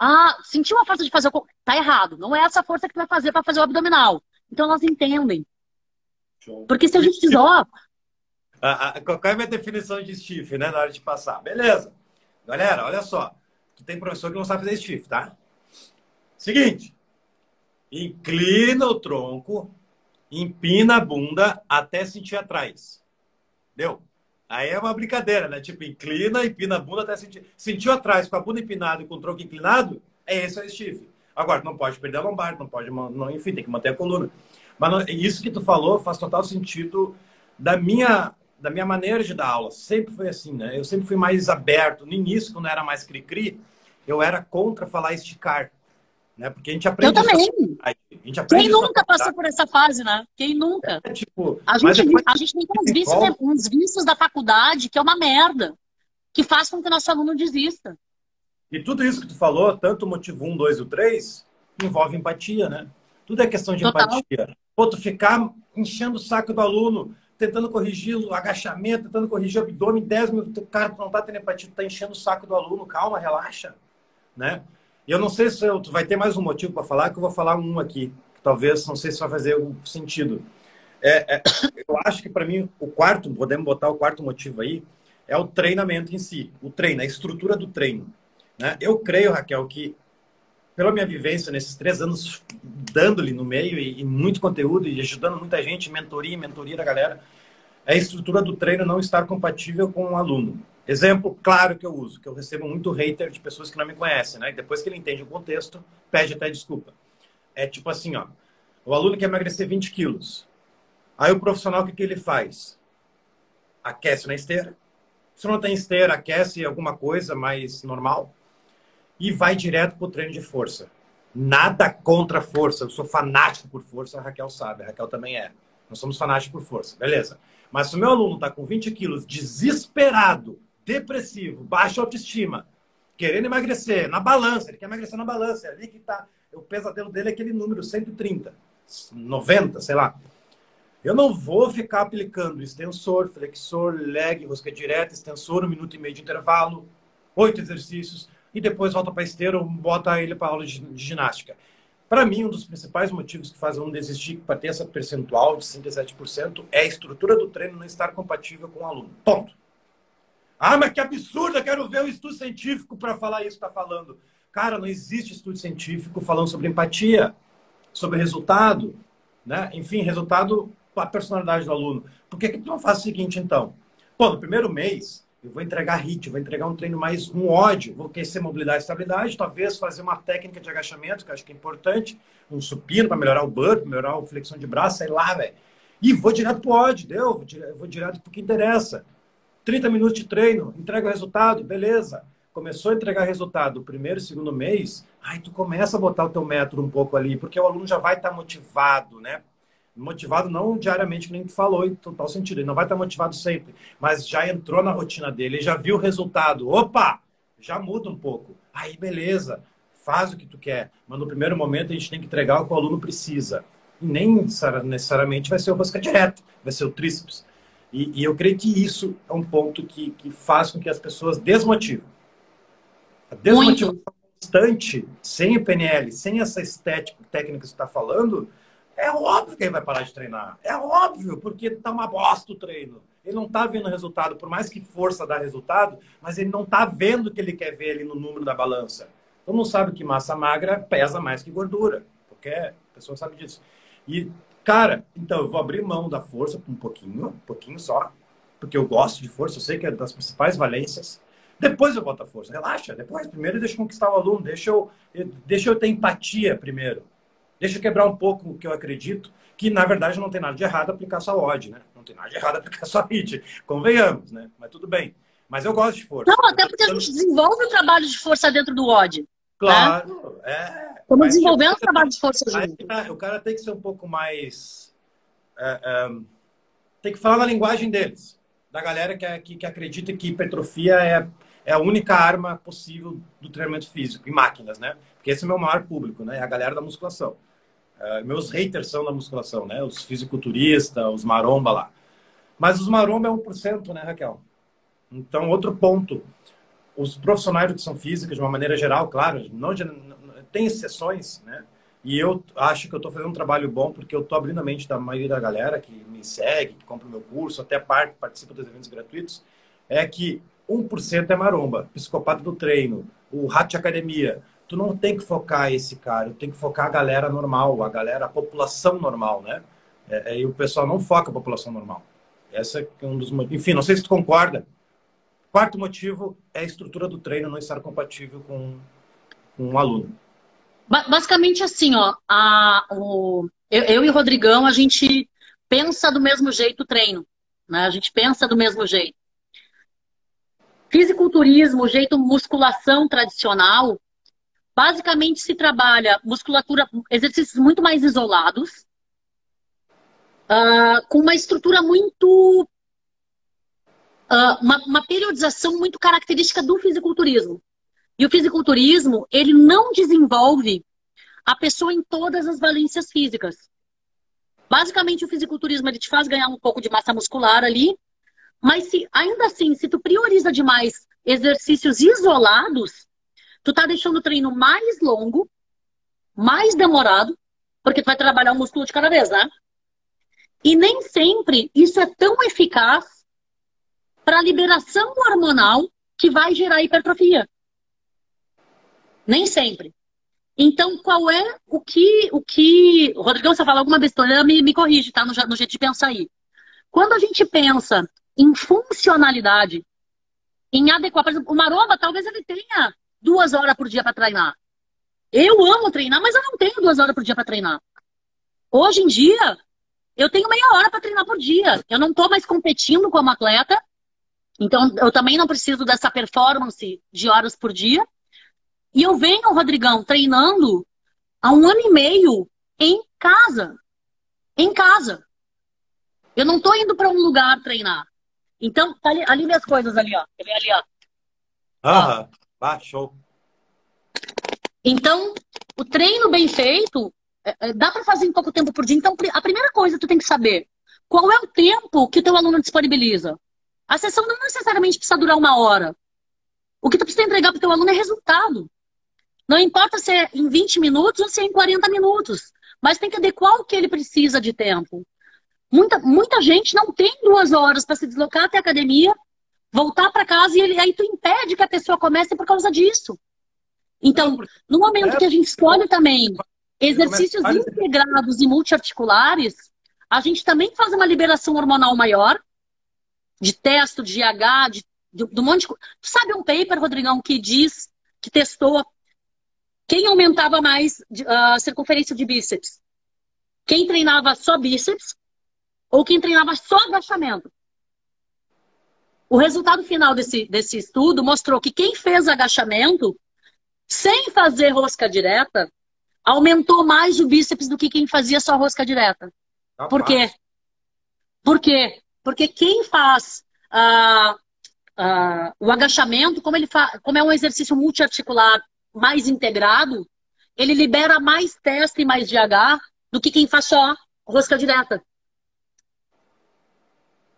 Speaker 2: Ah, sentiu a força de fazer o. Tá errado. Não é essa força que tu vai fazer para fazer o abdominal. Então elas entendem. Show. Porque se a gente diz, ó. *laughs*
Speaker 1: Qual é a minha definição de stiff, né? Na hora de passar. Beleza. Galera, olha só. Tem professor que não sabe fazer stiff, tá? Seguinte. Inclina o tronco empina a bunda até sentir atrás. Deu? Aí é uma brincadeira, né? Tipo, inclina, empina a bunda até sentir. Sentiu atrás com a bunda empinada e com o tronco inclinado, é esse é o stiff. Agora, não pode perder a lombar, não pode, não, enfim, tem que manter a coluna. Mas não, isso que tu falou faz total sentido da minha, da minha maneira de dar aula. Sempre foi assim, né? Eu sempre fui mais aberto. No início, quando era mais cri-cri, eu era contra falar esticar. Né? Porque a gente aprende.
Speaker 2: Eu também. Aprende Quem nunca passou por essa fase, né? Quem nunca? É, tipo, a, gente, depois... a gente tem uns vícios, né? uns vícios da faculdade que é uma merda. Que faz com que o nosso aluno desista.
Speaker 1: E tudo isso que tu falou, tanto o motivo 1, 2 e o 3, envolve empatia, né? Tudo é questão de Total. empatia. Pô, tu ficar enchendo o saco do aluno, tentando corrigir o agachamento, tentando corrigir o abdômen, 10 minutos, cara, tu não tá tendo empatia, tu tá enchendo o saco do aluno, calma, relaxa, né? E eu não sei se eu, vai ter mais um motivo para falar, que eu vou falar um aqui. Talvez, não sei se vai fazer sentido. É, é, *coughs* eu acho que para mim, o quarto, podemos botar o quarto motivo aí, é o treinamento em si. O treino, a estrutura do treino. Né? Eu creio, Raquel, que pela minha vivência nesses três anos dando-lhe no meio e, e, muito conteúdo e ajudando muita gente, mentoria, mentoria da galera, é a estrutura do treino não estar compatível com o aluno. Exemplo claro que eu uso, que eu recebo muito hater de pessoas que não me conhecem, né? E depois que ele entende o contexto, pede até desculpa. É tipo assim, ó. O aluno quer emagrecer 20 quilos. Aí o profissional, o que, que ele faz? Aquece na esteira. Se não tem esteira, aquece alguma coisa mais normal. E vai direto para o treino de força. Nada contra a força. Eu sou fanático por força, a Raquel sabe. A Raquel também é. Nós somos fanáticos por força. Beleza. Mas se o meu aluno está com 20 quilos, desesperado, depressivo, baixa autoestima, querendo emagrecer na balança, ele quer emagrecer na balança, é ali que está. O pesadelo dele é aquele número 130, 90, sei lá. Eu não vou ficar aplicando extensor, flexor, leg, rosca direta, extensor, um minuto e meio de intervalo, oito exercícios, e depois volta para esteira ou bota ele para aula de, ginástica. Para mim, um dos principais motivos que faz um desistir para ter essa percentual de 57% é a estrutura do treino não estar compatível com o aluno. Ponto. Ah, mas que absurdo, eu quero ver o estudo científico para falar isso que está falando. Cara, não existe estudo científico falando sobre empatia, sobre resultado, né? Enfim, resultado a personalidade do aluno. Por que, que tu não faz o seguinte, então? Pô, no primeiro mês, eu vou entregar HIT, vou entregar um treino mais um ódio, vou aquecer mobilidade e estabilidade, talvez fazer uma técnica de agachamento, que acho que é importante, um supino para melhorar o burp, melhorar a flexão de braço, sei lá, velho. E vou direto pro ódio, deu? Vou direto pro que interessa. 30 minutos de treino, entrega o resultado, beleza. Começou a entregar resultado o primeiro e segundo mês, aí tu começa a botar o teu método um pouco ali, porque o aluno já vai estar tá motivado, né? Motivado não diariamente, que nem falou, em total sentido. Ele não vai estar motivado sempre, mas já entrou na rotina dele, já viu o resultado. Opa! Já muda um pouco. Aí, beleza, faz o que tu quer. Mas no primeiro momento a gente tem que entregar o que o aluno precisa. E nem necessariamente vai ser o rosca direto, vai ser o tríceps. E, e, eu creio que isso é um ponto que, que faz com que as pessoas desmotivem. A desmotivação Muito. constante, sem o PNL, sem essa estética técnica que você está falando, é óbvio que ele vai parar de treinar. É óbvio, porque tá uma bosta o treino. Ele não tá vendo resultado, por mais que força dá resultado, mas ele não tá vendo o que ele quer ver ali no número da balança. Todo mundo sabe que massa magra pesa mais que gordura. Qualquer pessoa sabe disso. E, cara, então eu vou abrir mão da força um pouquinho, um pouquinho só, porque eu gosto de força, eu sei que é das principais valências. Depois eu boto a força. Relaxa, depois. Primeiro deixa eu conquistar o aluno, deixa eu, deixa eu ter empatia primeiro. Deixa eu quebrar um pouco o que eu acredito, que na verdade não tem nada de errado aplicar só odd, né? Não tem nada de errado *laughs* aplicar só HIT. Convenhamos, né? Mas tudo bem. Mas eu gosto de força.
Speaker 2: Não, até porque a gente desenvolve o trabalho de força dentro do odd. Né?
Speaker 1: Claro, né? é.
Speaker 2: Estamos desenvolvendo o trabalho de força junto.
Speaker 1: Tá, o cara tem que ser um pouco mais. É, é, tem que falar na linguagem deles. Da galera que, que, que acredita que hipertrofia é, é a única arma possível do treinamento físico, em máquinas, né? Porque esse é o meu maior público, né? É a galera da musculação. Uh, meus haters são da musculação, né? Os fisiculturistas, os maromba lá. Mas os maromba é 1%, né, Raquel? Então, outro ponto. Os profissionais de educação física, de uma maneira geral, claro, não tem exceções, né? E eu acho que eu estou fazendo um trabalho bom porque eu estou abrindo a mente da maioria da galera que me segue, que compra o meu curso, até parte, participa dos eventos gratuitos, é que 1% é maromba, psicopata do treino, o rato de academia, tu não tem que focar esse cara, tu tem que focar a galera normal, a galera, a população normal, né? É, é, e o pessoal não foca a população normal. Essa é um dos motivos. Enfim, não sei se tu concorda. Quarto motivo é a estrutura do treino não estar compatível com, com um aluno.
Speaker 2: Basicamente assim, ó, a, o, eu, eu, e o Rodrigão, a gente pensa do mesmo jeito o treino. Né? A gente pensa do mesmo jeito. Fisiculturismo, o jeito musculação tradicional, Basicamente se trabalha musculatura, exercícios muito mais isolados, uh, com uma estrutura muito. Uh, uma, uma periodização muito característica do fisiculturismo. E o fisiculturismo, ele não desenvolve a pessoa em todas as valências físicas. Basicamente, o fisiculturismo ele te faz ganhar um pouco de massa muscular ali, mas se ainda assim, se tu prioriza demais exercícios isolados, tu tá deixando o treino mais longo, mais demorado, porque tu vai trabalhar o músculo de cada vez, né? E nem sempre isso é tão eficaz para a liberação hormonal que vai gerar hipertrofia. Nem sempre. Então, qual é o que. O que... Rodrigão, você fala alguma besteira, me, me corrige, tá? No, no jeito de pensar aí. Quando a gente pensa em funcionalidade, em adequar, por exemplo, o maromba talvez ele tenha duas horas por dia para treinar. Eu amo treinar, mas eu não tenho duas horas por dia para treinar. Hoje em dia, eu tenho meia hora para treinar por dia. Eu não estou mais competindo como atleta, então eu também não preciso dessa performance de horas por dia. E eu venho, Rodrigão, treinando há um ano e meio em casa. Em casa. Eu não estou indo para um lugar treinar. Então, tá ali, ali minhas coisas ali, ó. Ver ali, ó.
Speaker 1: Aham. Ah, show.
Speaker 2: Então, o treino bem feito, é, é, dá para fazer em pouco tempo por dia. Então, a primeira coisa que tu tem que saber, qual é o tempo que o teu aluno disponibiliza? A sessão não necessariamente precisa durar uma hora. O que tu precisa entregar para o teu aluno é resultado. Não importa se é em 20 minutos ou se é em 40 minutos. Mas tem que adequar o que ele precisa de tempo. Muita, muita gente não tem duas horas para se deslocar até a academia, voltar para casa e aí tu impede que a pessoa comece por causa disso. Então, no momento que a gente escolhe também exercícios integrados e multiarticulares, a gente também faz uma liberação hormonal maior, de testo, de GH, de, de, um monte de coisa. Sabe um paper, Rodrigão, que diz, que testou quem aumentava mais a uh, circunferência de bíceps? Quem treinava só bíceps ou quem treinava só agachamento? O resultado final desse, desse estudo mostrou que quem fez agachamento sem fazer rosca direta aumentou mais o bíceps do que quem fazia só rosca direta. Rapaz. Por quê? Por quê? Porque quem faz uh, uh, o agachamento, como, ele como é um exercício multiarticular mais integrado, ele libera mais testa e mais GH do que quem faz só rosca direta.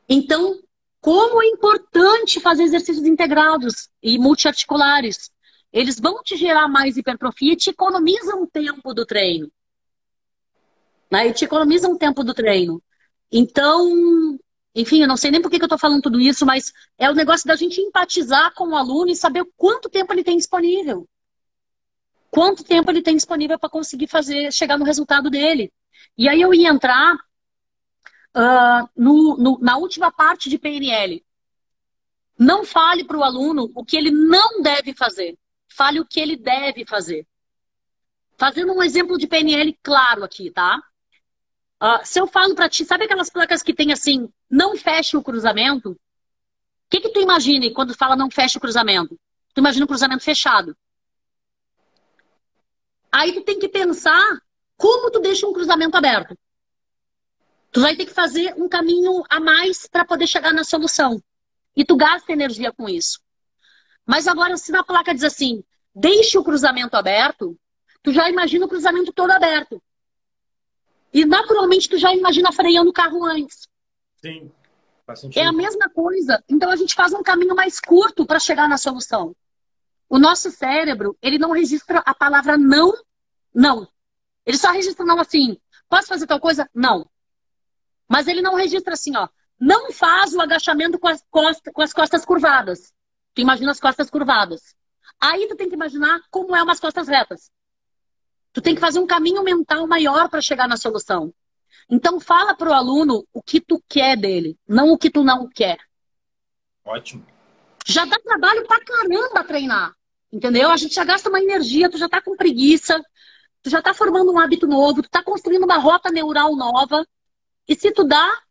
Speaker 2: Então, como é importante fazer exercícios integrados e multiarticulares. Eles vão te gerar mais hipertrofia e te economizam tempo do treino. Né? E te economizam tempo do treino. Então, enfim, eu não sei nem por que, eu estou falando tudo isso, mas é o negócio da gente empatizar com o aluno e saber quanto tempo ele tem disponível. Quanto tempo ele tem disponível para conseguir fazer, chegar no resultado dele. E aí eu ia entrar uh, no, no, na última parte de PNL. Não fale para o aluno o que ele não deve fazer. Fale o que ele deve fazer. Fazendo um exemplo de PNL claro aqui, tá? Uh, se eu falo para ti, sabe aquelas placas que tem assim, não feche o cruzamento? O que, que tu imagina quando fala não feche o cruzamento? Tu imagina o cruzamento fechado. Aí tu tem que pensar como tu deixa um cruzamento aberto. Tu vai ter que fazer um caminho a mais para poder chegar na solução. E tu gasta energia com isso. Mas agora, se na placa diz assim, deixe o cruzamento aberto, tu já imagina o cruzamento todo aberto. E naturalmente tu já imagina freando o carro antes.
Speaker 1: Sim.
Speaker 2: É a mesma coisa. Então a gente faz um caminho mais curto para chegar na solução. O nosso cérebro, ele não registra a palavra não, não. Ele só registra não assim. Posso fazer tal coisa? Não. Mas ele não registra assim, ó. Não faz o agachamento com as, costas, com as costas curvadas. Tu imagina as costas curvadas. Aí tu tem que imaginar como é umas costas retas. Tu tem que fazer um caminho mental maior para chegar na solução. Então fala para o aluno o que tu quer dele, não o que tu não quer.
Speaker 1: Ótimo.
Speaker 2: Já dá trabalho pra caramba treinar. Entendeu? A gente já gasta uma energia, tu já tá com preguiça, tu já tá formando um hábito novo, tu tá construindo uma rota neural nova. E se tu dá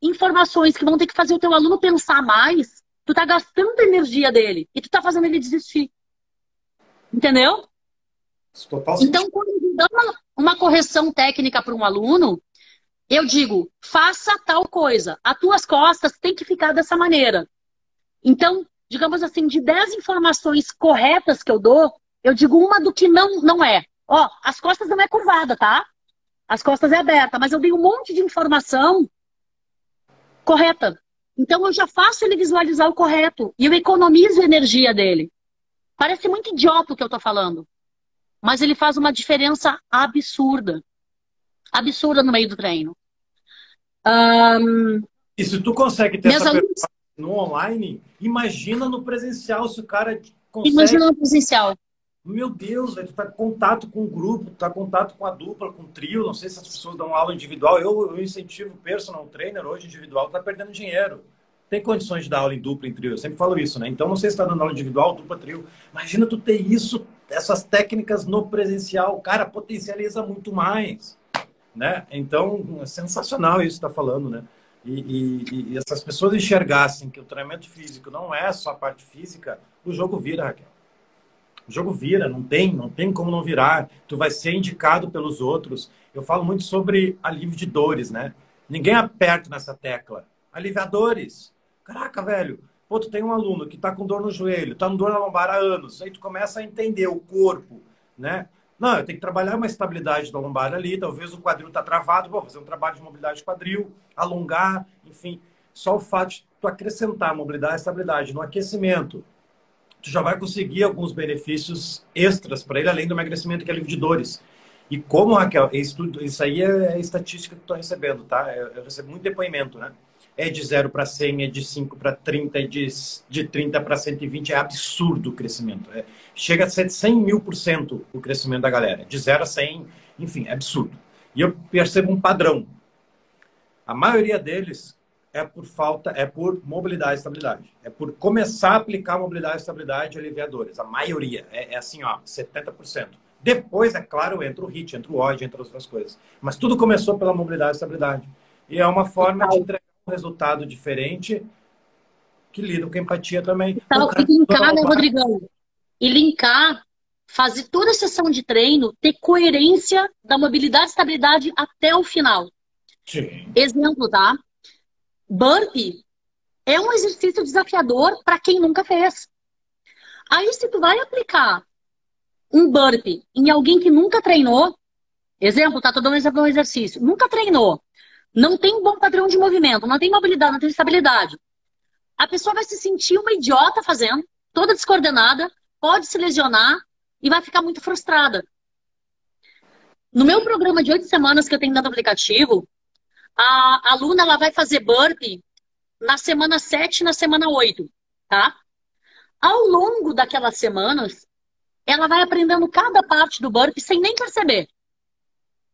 Speaker 2: informações que vão ter que fazer o teu aluno pensar mais, tu tá gastando a energia dele e tu tá fazendo ele desistir. Entendeu?
Speaker 1: Total
Speaker 2: então, quando eu dou uma, uma correção técnica para um aluno, eu digo, faça tal coisa. As tuas costas têm que ficar dessa maneira. Então, digamos assim, de 10 informações corretas que eu dou, eu digo uma do que não, não é. Ó, as costas não é curvada, tá? As costas é aberta, mas eu dei um monte de informação correta. Então eu já faço ele visualizar o correto e eu economizo a energia dele. Parece muito idiota o que eu tô falando mas ele faz uma diferença absurda. Absurda no meio do treino.
Speaker 1: Um, e se tu consegue ter essa alunos... no online, imagina no presencial se o cara consegue...
Speaker 2: Imagina no presencial.
Speaker 1: Meu Deus, tu tá em contato com o grupo, tá em contato com a dupla, com o trio. Não sei se as pessoas dão aula individual. Eu, eu incentivo personal trainer hoje individual, tá perdendo dinheiro tem condições de dar aula em dupla, em trio. Eu sempre falo isso, né? Então, não sei se está dando aula individual, dupla, trio. Imagina tu ter isso, essas técnicas no presencial. Cara, potencializa muito mais, né? Então, é sensacional isso que está falando, né? E, e, e, essas pessoas enxergassem que o treinamento físico não é só a parte física, o jogo vira, Raquel. O jogo vira, não tem, não tem como não virar. Tu vai ser indicado pelos outros. Eu falo muito sobre alívio de dores, né? Ninguém aperta nessa tecla. Aliviadores. Caraca, velho. Pô, tu tem um aluno que tá com dor no joelho, tá com dor na lombar há anos. Aí tu começa a entender o corpo, né? Não, eu tenho que trabalhar uma estabilidade da lombar ali. Talvez o quadril tá travado. Vou fazer um trabalho de mobilidade de quadril, alongar, enfim. Só o fato de tu acrescentar mobilidade e estabilidade no aquecimento, tu já vai conseguir alguns benefícios extras para ele, além do emagrecimento, que é livre de dores. E como, Raquel, isso, isso aí é estatística que tu tá recebendo, tá? Eu, eu recebo muito depoimento, né? É de 0 para 100, é de 5 para 30, é de, de 30 para 120. É absurdo o crescimento. É, chega a ser 100 mil por cento o crescimento da galera. De 0 a 100, enfim, é absurdo. E eu percebo um padrão. A maioria deles é por falta, é por mobilidade e estabilidade. É por começar a aplicar mobilidade e estabilidade aliviadores. A maioria. É, é assim, ó, 70%. Depois, é claro, entra o HIT, entra o OD, entra outras coisas. Mas tudo começou pela mobilidade e estabilidade. E é uma forma de entregar um resultado diferente que lida com empatia também.
Speaker 2: Então, e linkar, né, Rodrigão? E linkar, fazer toda a sessão de treino, ter coerência da mobilidade e estabilidade até o final.
Speaker 1: Sim.
Speaker 2: Exemplo, tá? Burpee é um exercício desafiador para quem nunca fez. Aí, se tu vai aplicar um burpee em alguém que nunca treinou, exemplo, tá? Tô dando um exemplo um exercício, nunca treinou, não tem um bom padrão de movimento, não tem mobilidade, não tem estabilidade. A pessoa vai se sentir uma idiota fazendo, toda descoordenada, pode se lesionar e vai ficar muito frustrada. No meu programa de oito semanas que eu tenho dentro do aplicativo, a aluna ela vai fazer burpee na semana 7 e na semana 8, tá? Ao longo daquelas semanas, ela vai aprendendo cada parte do burpee sem nem perceber.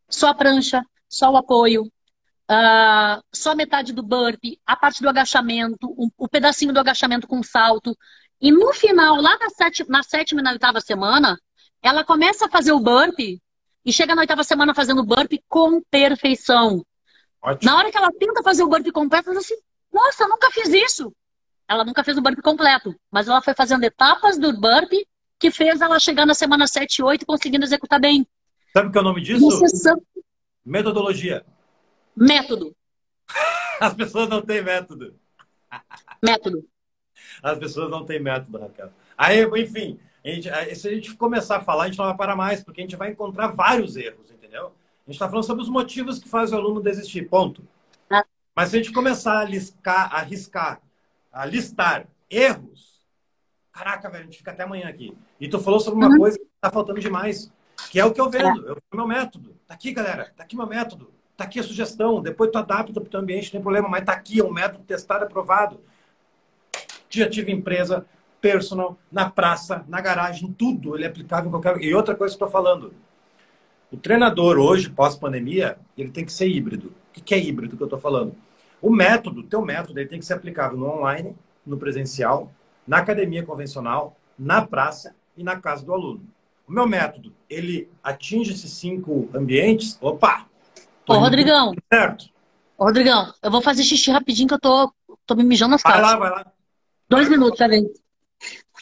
Speaker 2: Só a prancha, só o apoio, uh, só metade do burpee, a parte do agachamento, o, o, pedacinho do agachamento com salto. E no final, lá na, sete, na sétima e na oitava semana, ela começa a fazer o burpee e chega na oitava semana fazendo burpee com perfeição. Ótimo. Na hora que ela tenta fazer o burpee completo, ela diz assim, nossa, eu nunca fiz isso. Ela nunca fez o burpee completo, mas ela foi fazendo etapas do burpee que fez ela chegar na semana 7 e 8 conseguindo executar bem.
Speaker 1: Sabe o que é o nome disso? Metodologia.
Speaker 2: Método. *laughs*
Speaker 1: As pessoas não têm método.
Speaker 2: Método.
Speaker 1: As pessoas não têm método, Raquel. Aí, enfim, a gente, se a gente começar a falar, a gente não vai parar mais, porque a gente vai encontrar vários erros, entendeu? A gente está falando sobre os motivos que fazem o aluno desistir, ponto. Ah. Mas se a gente começar a, liscar, a riscar, a listar erros, caraca, velho, a gente fica até amanhã aqui. E tu falou sobre uma uhum. coisa que está faltando demais, que é o que eu vendo, é. o meu método. Tá aqui, galera, tá aqui meu método. Tá aqui a sugestão, depois tu adapta para o teu ambiente, não tem problema, mas tá aqui, é um método testado, aprovado. Já tive empresa, personal, na praça, na garagem, tudo. Ele é aplicável em qualquer E outra coisa que eu estou falando. O treinador hoje, pós-pandemia, ele tem que ser híbrido. O que é híbrido que eu estou falando? O método, o teu método, ele tem que ser aplicável no online, no presencial, na academia convencional, na praça e na casa do aluno. O meu método, ele atinge esses cinco ambientes. Opa,
Speaker 2: Ô, Rodrigão.
Speaker 1: Certo.
Speaker 2: Ô, Rodrigão, eu vou fazer xixi rapidinho que eu tô, tô me mijando nas
Speaker 1: calças. Vai lá, vai lá.
Speaker 2: Dois vai minutos, peraí.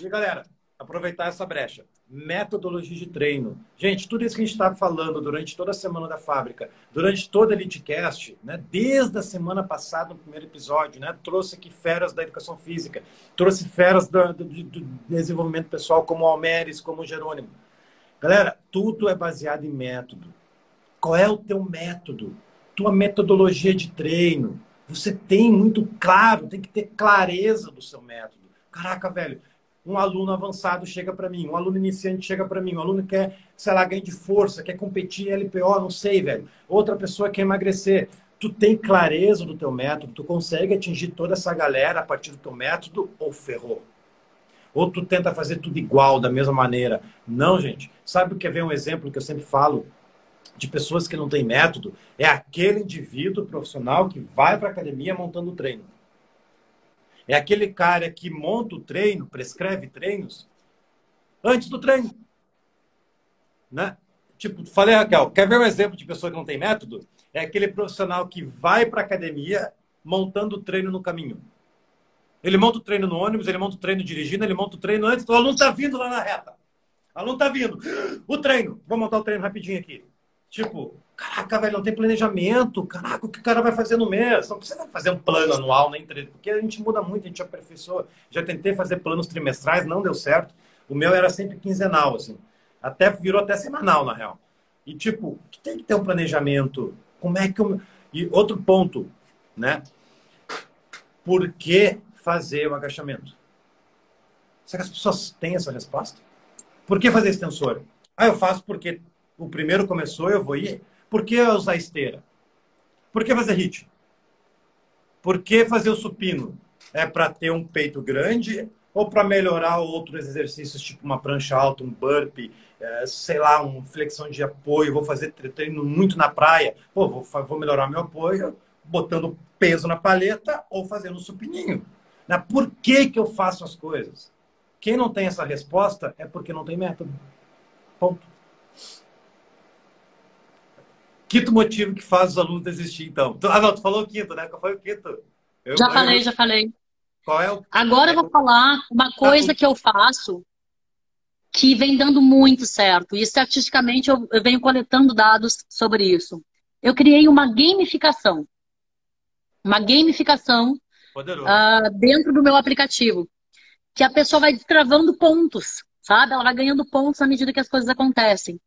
Speaker 1: E galera, aproveitar essa brecha. Metodologia de treino. Gente, tudo isso que a gente está falando durante toda a semana da fábrica, durante toda a Elitecast, né? desde a semana passada, no primeiro episódio, né? trouxe aqui feras da educação física, trouxe feras do, do, do desenvolvimento pessoal, como o Almeres, como o Jerônimo. Galera, tudo é baseado em método. Qual é o teu método? Tua metodologia de treino. Você tem muito claro, tem que ter clareza do seu método. Caraca, velho, um aluno avançado chega para mim, um aluno iniciante chega para mim, um aluno quer, sei lá, ganhar de força, quer competir LPO, não sei, velho. Outra pessoa quer emagrecer. Tu tem clareza do teu método, tu consegue atingir toda essa galera a partir do teu método ou ferrou? Ou tu tenta fazer tudo igual, da mesma maneira? Não, gente. Sabe o que é um exemplo que eu sempre falo? de pessoas que não têm método é aquele indivíduo profissional que vai para academia montando treino. É aquele cara que monta o treino, prescreve treinos antes do treino. Né? Tipo, falei, Raquel, quer ver um exemplo de pessoa que não tem método? É aquele profissional que vai para a academia montando o treino no caminho. Ele monta o treino no ônibus, ele monta o treino dirigindo, ele monta o treino antes, o aluno está vindo lá na reta. O aluno está vindo. *gasps* O treino. Vou montar o treino rapidinho aqui. Tipo, caraca, velho, não tem planejamento. Caraca, o que o cara vai fazer no mês? Não precisa fazer um plano anual, nem porque a gente muda muito, a gente aperfeiçoa. Já tentei fazer planos trimestrais, não deu certo. O meu era sempre quinzenal, assim. Até virou até semanal, na real. E tipo, tem que ter um planejamento. Como é que eu... E outro ponto, né? Por que fazer o agachamento? Será que as pessoas têm essa resposta? Por que fazer extensor? Ah, eu faço porque o primeiro começou, eu vou ir. Por que usar esteira? Por que fazer hit? Por que fazer o supino? É para ter um peito grande ou para melhorar outros exercícios, tipo uma prancha alta, um burpee, é, sei lá, uma flexão de apoio, vou fazer treino muito na praia, pô, vou, vou melhorar meu apoio botando peso na paleta ou fazendo um supininho. Né? Por que, que eu faço as coisas? Quem não tem essa resposta é porque não tem método. Ponto. Quinto motivo que faz os alunos desistir, então. Ah, não, tu falou o quinto, né? Qual foi o quinto?
Speaker 2: Eu, já falei, eu... já falei.
Speaker 1: Qual é o...
Speaker 2: Agora eu vou falar uma coisa que eu faço que vem dando muito certo. E estatisticamente eu, eu venho coletando dados sobre isso. Eu criei uma gamificação. Uma gamificação uh, dentro do meu aplicativo. Que a pessoa vai destravando pontos, sabe? Ela vai ganhando pontos à medida que as coisas acontecem.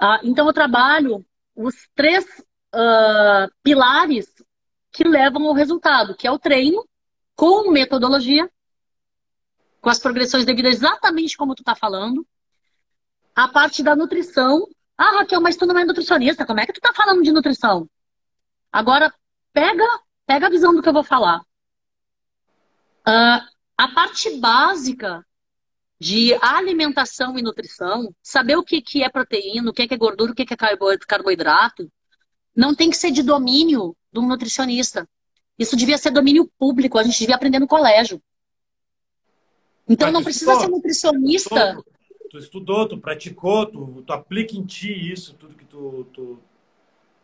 Speaker 2: Uh, então eu trabalho os três uh, pilares que levam ao resultado, que é o treino, com metodologia, com as progressões devidas exatamente como tu está falando. A parte da nutrição. Ah, Raquel, mas tu não é nutricionista, como é que tu está falando de nutrição? Agora, pega, pega a visão do que eu vou falar. Uh, a parte básica de alimentação e nutrição, saber o que, que é proteína, o que, que é gordura, o que, que é carboidrato, não tem que ser de domínio de um nutricionista. Isso devia ser domínio público, a gente devia aprender no colégio. Então Mas não precisa estudou, ser nutricionista.
Speaker 1: Tu, tu, estudou, tu praticou, tu, tu aplica em ti isso, tudo que tu. tu...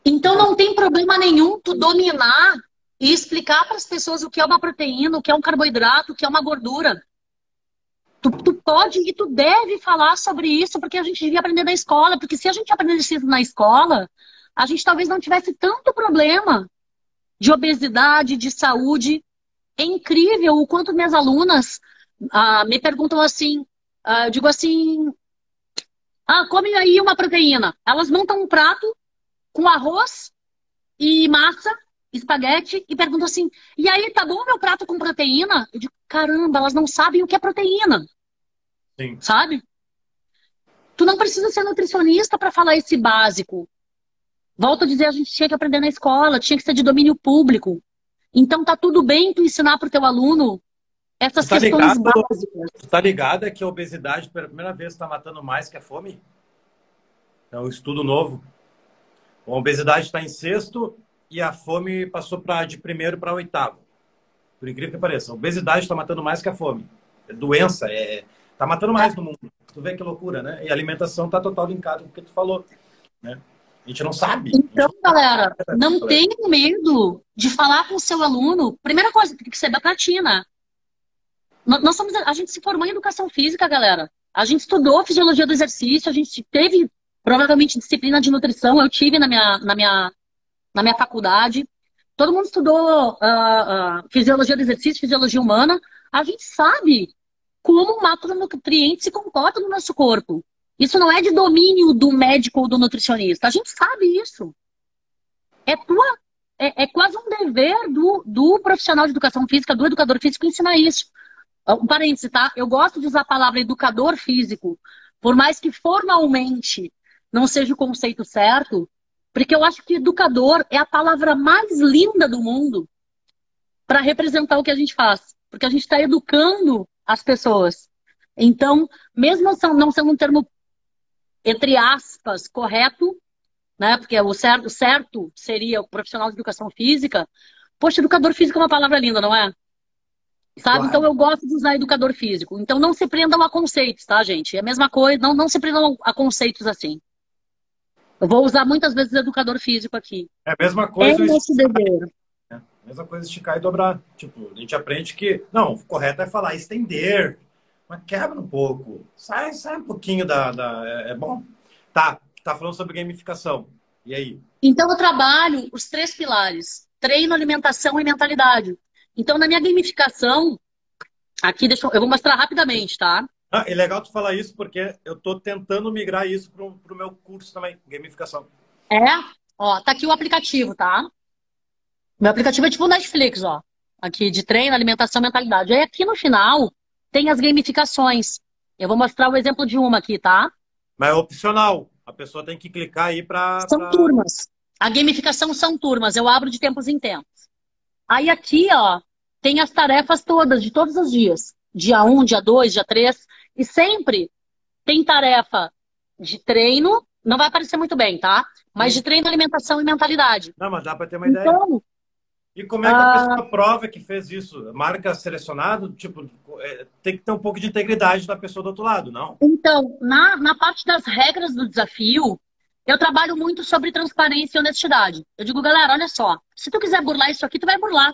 Speaker 2: Então não tem problema nenhum tu dominar e explicar para as pessoas o que é uma proteína, o que é um carboidrato, o que é uma gordura. Tu, tu, pode e tu deve falar sobre isso, porque a gente devia aprender na escola. Porque se a gente aprendesse isso na escola, a gente talvez não tivesse tanto problema de obesidade, de saúde. É incrível o quanto minhas alunas ah, me perguntam assim, ah, digo assim, ah, come aí uma proteína. Elas montam um prato com arroz e massa, espaguete, e perguntam assim, e aí, tá bom meu prato com proteína? Eu digo, caramba, elas não sabem o que é proteína.
Speaker 1: Sim.
Speaker 2: Sabe? Tu não precisa ser nutricionista para falar esse básico. Volto a dizer, a gente tinha que aprender na escola, tinha que ser de domínio público. Então tá tudo bem tu ensinar pro teu aluno essas tá questões ligado, básicas.
Speaker 1: Tu tá ligado é que a obesidade, pela primeira vez, está matando mais que a fome? É um estudo novo. A obesidade está em sexto e a fome passou pra, de primeiro para oitavo. Por incrível que pareça. A obesidade está matando mais que a fome. É doença, é... Tá matando mais no mundo. Tu vê que loucura, né? E a alimentação está total linkada com o que tu falou, né? A gente não sabe.
Speaker 2: Então, galera, não tenha medo de falar com o seu aluno. Primeira coisa, tem que ser da platina. Nós somos, a gente se formou em educação física, galera. A gente estudou fisiologia do exercício, a gente teve provavelmente disciplina de nutrição, eu tive na minha, na minha, na minha faculdade. Todo mundo estudou uh, uh, fisiologia do exercício, fisiologia humana. A gente sabe como o macronutriente se comporta no nosso corpo. Isso não é de domínio do médico ou do nutricionista. A gente sabe isso. É tua, é, é quase um dever do, do profissional de educação física, do educador físico, ensinar isso. Ah, um parêntese, tá? Eu gosto de usar a palavra educador físico, por mais que formalmente não seja o conceito certo, porque eu acho que educador é a palavra mais linda do mundo para representar o que a gente faz. Porque a gente está educando as pessoas. Então, mesmo não sendo um termo, entre aspas, correto, né? Porque o certo, certo seria o profissional de educação física. Poxa, educador físico é uma palavra linda, não é? Sabe? Claro. Então eu gosto de usar educador físico. Então não se prendam a conceitos, tá, gente? É a mesma coisa, não, não se prendam a conceitos assim. Eu vou usar muitas vezes educador físico aqui.
Speaker 1: É a mesma coisa.
Speaker 2: É nosso dever.
Speaker 1: É a mesma coisa esticar e dobrar. Tipo, a gente aprende que. Não, o correto é falar estender. Mas quebra um pouco. Sai, sai um pouquinho da. da é, é bom. Tá, tá falando sobre gamificação. E aí?
Speaker 2: Então eu trabalho os três pilares: treino, alimentação e mentalidade. Então, na minha gamificação, aqui deixa eu, eu vou mostrar rapidamente, tá?
Speaker 1: Ah, é legal tu falar isso, porque eu tô tentando migrar isso pro, pro meu curso também, gamificação.
Speaker 2: É? Ó, tá aqui o aplicativo, tá? Meu aplicativo é tipo o Netflix, ó. Aqui de treino, alimentação, mentalidade. Aí aqui no final, tem as gamificações. Eu vou mostrar o exemplo de uma aqui, tá?
Speaker 1: Mas é opcional. A pessoa tem que clicar aí para.
Speaker 2: São pra... turmas. A gamificação são turmas. Eu abro de tempos em tempos. Aí aqui, ó, tem as tarefas todas, de todos os dias. Dia 1, dia 2, dia 3. E sempre tem tarefa de treino. Não vai aparecer muito bem, tá? Mas de treino, alimentação e mentalidade.
Speaker 1: Não, mas dá para ter uma ideia. Então, e como é que a pessoa ah. prova que fez isso? Marca selecionado? Tipo, é, tem que ter um pouco de integridade da pessoa do outro lado, não?
Speaker 2: Então, na, na parte das regras do desafio, eu trabalho muito sobre transparência e honestidade. Eu digo, galera, olha só, se tu quiser burlar isso aqui, tu vai burlar.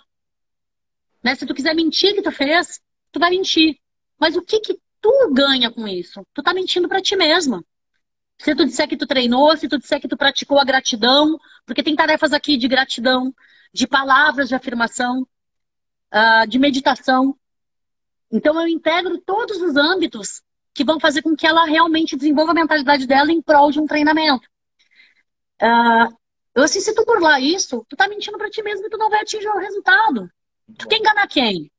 Speaker 2: Né? Se tu quiser mentir que tu fez, tu vai mentir. Mas o que que tu ganha com isso? Tu tá mentindo para ti mesma. Se tu disser que tu treinou, se tu disser que tu praticou a gratidão, porque tem tarefas aqui de gratidão, de palavras de afirmação, uh, de meditação. Então, eu integro todos os âmbitos que vão fazer com que ela realmente desenvolva a mentalidade dela em prol de um treinamento. Uh, eu, assim, se tu burlar isso, tu tá mentindo para ti mesmo e tu não vai atingir o resultado. Tu quer enganar quem?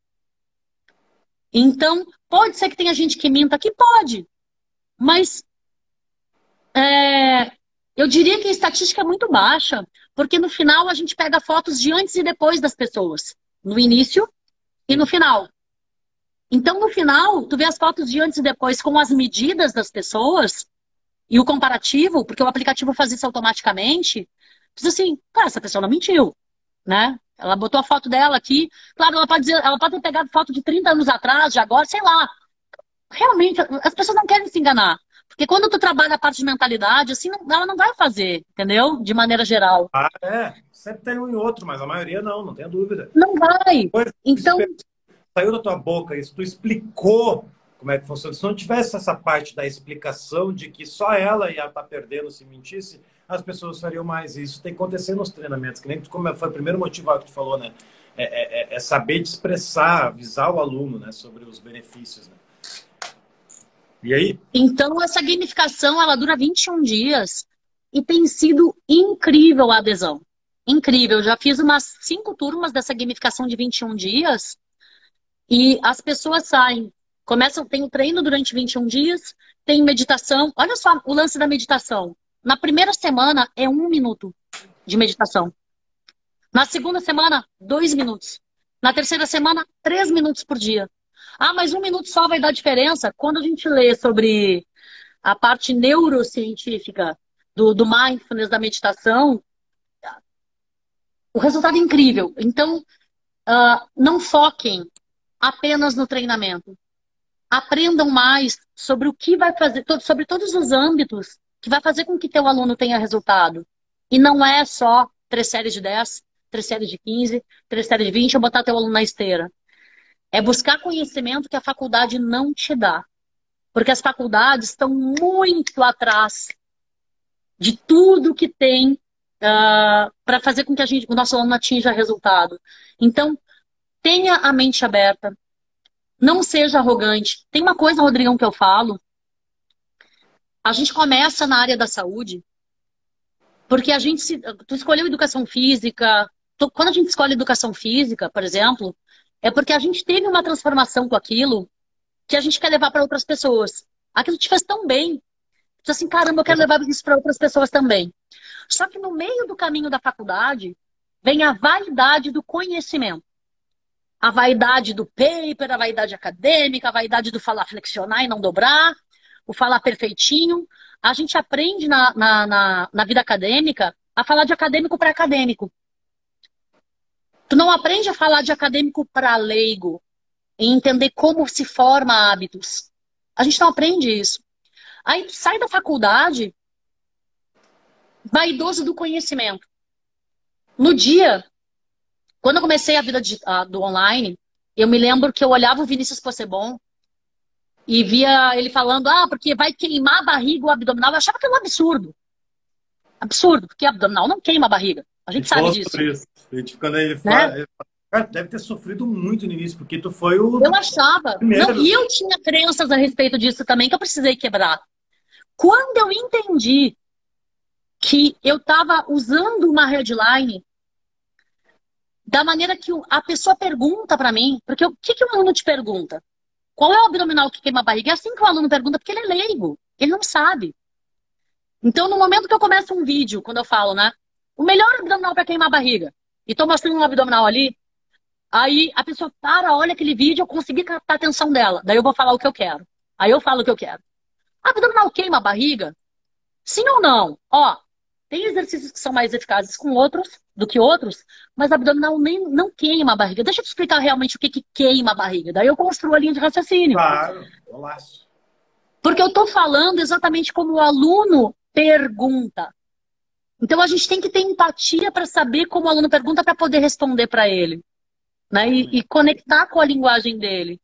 Speaker 2: Então, pode ser que tenha gente que minta aqui? Pode. Mas é, eu diria que a estatística é muito baixa, porque no final a gente pega fotos de antes e depois das pessoas. No início e no final. Então, no final, tu vê as fotos de antes e depois com as medidas das pessoas e o comparativo, porque o aplicativo faz isso automaticamente. Diz assim, cara, essa pessoa não mentiu, né? Ela botou a foto dela aqui. Claro, ela pode, dizer, ela pode ter pegado foto de 30 anos atrás, de agora, sei lá. Realmente, as pessoas não querem se enganar. Porque quando tu trabalha a parte de mentalidade, assim, ela não vai fazer, entendeu? De maneira geral.
Speaker 1: Ah, é. Sempre tem um e outro, mas a maioria não, não tenha dúvida.
Speaker 2: Não vai. então.
Speaker 1: Saiu da tua boca isso, tu explicou como é que funciona. Se não tivesse essa parte da explicação de que só ela ia estar perdendo se mentisse, as pessoas fariam mais. Isso tem que acontecer nos treinamentos, que nem como foi o primeiro motivo que tu falou, né? É, é, é, é saber expressar, avisar o aluno né, sobre os benefícios. Né? E aí?
Speaker 2: Então, essa gamificação, ela dura 21 dias e tem sido incrível a adesão. Incrível. Já fiz umas cinco turmas dessa gamificação de 21 dias e as pessoas saem. Começam, tem o treino durante 21 dias, tem meditação. Olha só o lance da meditação. Na primeira semana é um minuto de meditação. Na segunda semana, dois minutos. Na terceira semana, três minutos por dia. Ah, mas um minuto só vai dar diferença? Quando a gente lê sobre a parte neurocientífica do, do mindfulness, da meditação, o resultado é incrível. Então, uh, não foquem apenas no treinamento. Aprendam mais sobre o que vai fazer, sobre todos os âmbitos que vai fazer com que teu aluno tenha resultado. E não é só três séries de 10, três séries de 15, três séries de 20, ou botar teu aluno na esteira. É buscar conhecimento que a faculdade não te dá. Porque as faculdades estão muito atrás de tudo que tem uh, ah, para fazer com que a gente, o nosso aluno atinja resultado. Então, tenha a mente aberta. Não seja arrogante. Tem uma coisa, Rodrigão, que eu falo. A gente começa na área da saúde porque a gente se, tu escolheu educação física. Tu, quando a gente escolhe educação física, por exemplo, é porque a gente teve uma transformação com aquilo que a gente quer levar para outras pessoas. Aquilo te fez tão bem. Tu assim, caramba, eu quero levar isso para outras pessoas também. Só que no meio do caminho da faculdade vem a vaidade do conhecimento. A vaidade do paper, a vaidade acadêmica, a vaidade do falar flexionar e não dobrar, o falar perfeitinho. A gente aprende na, na, na, na vida acadêmica a falar de acadêmico para acadêmico. Tu não aprende a falar de acadêmico para leigo e entender como se forma hábitos. A gente não aprende isso. Aí sai da faculdade vaidoso do conhecimento. No dia, quando eu comecei a vida de, a, do online, eu me lembro que eu olhava o Vinícius Possebon e via ele falando, ah, porque vai queimar a barriga o abdominal. Eu achava que era um absurdo. Absurdo, porque abdominal não queima a barriga. A gente sabe disso. Isso.
Speaker 1: Tipo, quando ele fala, né? ele fala, deve ter sofrido muito no início, porque tu foi o.
Speaker 2: Eu achava. Não, e eu tinha crenças a respeito disso também que eu precisei quebrar. Quando eu entendi que eu estava usando uma headline da maneira que a pessoa pergunta para mim, porque o que, que o aluno te pergunta? Qual é o abdominal que queima a barriga? É assim que o aluno pergunta, porque ele é leigo, ele não sabe. Então, no momento que eu começo um vídeo, quando eu falo, né? O melhor abdominal para queimar a barriga, e tô mostrando um abdominal ali, aí a pessoa para, olha aquele vídeo, eu consegui captar a atenção dela. Daí eu vou falar o que eu quero. Aí eu falo o que eu quero. Abdominal queima a barriga? Sim ou não? Ó, tem exercícios que são mais eficazes com outros do que outros, mas abdominal nem, não queima a barriga. Deixa eu te explicar realmente o que, que queima a barriga. Daí eu construo a linha de raciocínio.
Speaker 1: Claro, laço.
Speaker 2: Porque eu estou falando exatamente como o aluno pergunta. Então a gente tem que ter empatia para saber como o aluno pergunta para poder responder para ele. Né? E, e conectar com a linguagem dele.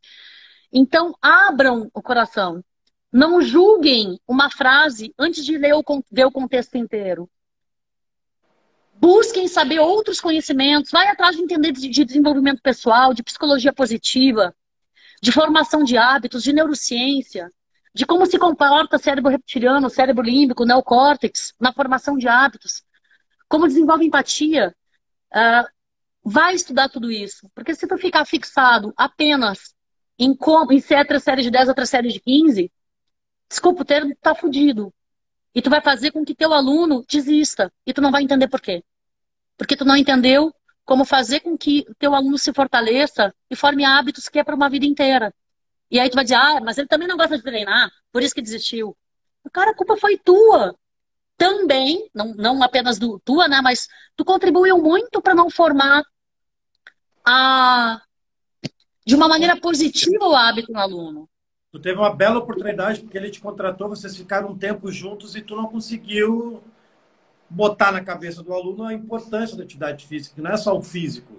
Speaker 2: Então, abram o coração. Não julguem uma frase antes de ler o, ver o contexto inteiro. Busquem saber outros conhecimentos. Vai atrás de entender de desenvolvimento pessoal, de psicologia positiva, de formação de hábitos, de neurociência, de como se comporta cérebro reptiliano, cérebro límbico, neocórtex, na formação de hábitos. Como desenvolve empatia. Uh, vai estudar tudo isso. Porque se tu ficar fixado apenas em, como, em série de 10, outra série de 15, Desculpa, o termo tá fudido. E tu vai fazer com que teu aluno desista. E tu não vai entender por quê. Porque tu não entendeu como fazer com que teu aluno se fortaleça e forme hábitos que é para uma vida inteira. E aí tu vai dizer, ah, mas ele também não gosta de treinar, por isso que desistiu. Cara, a culpa foi tua. Também, não, não apenas do, tua, né? Mas tu contribuiu muito para não formar a, de uma maneira positiva o hábito no aluno.
Speaker 1: Tu teve uma bela oportunidade porque ele te contratou, vocês ficaram um tempo juntos e tu não conseguiu botar na cabeça do aluno a importância da atividade física, que não é só o físico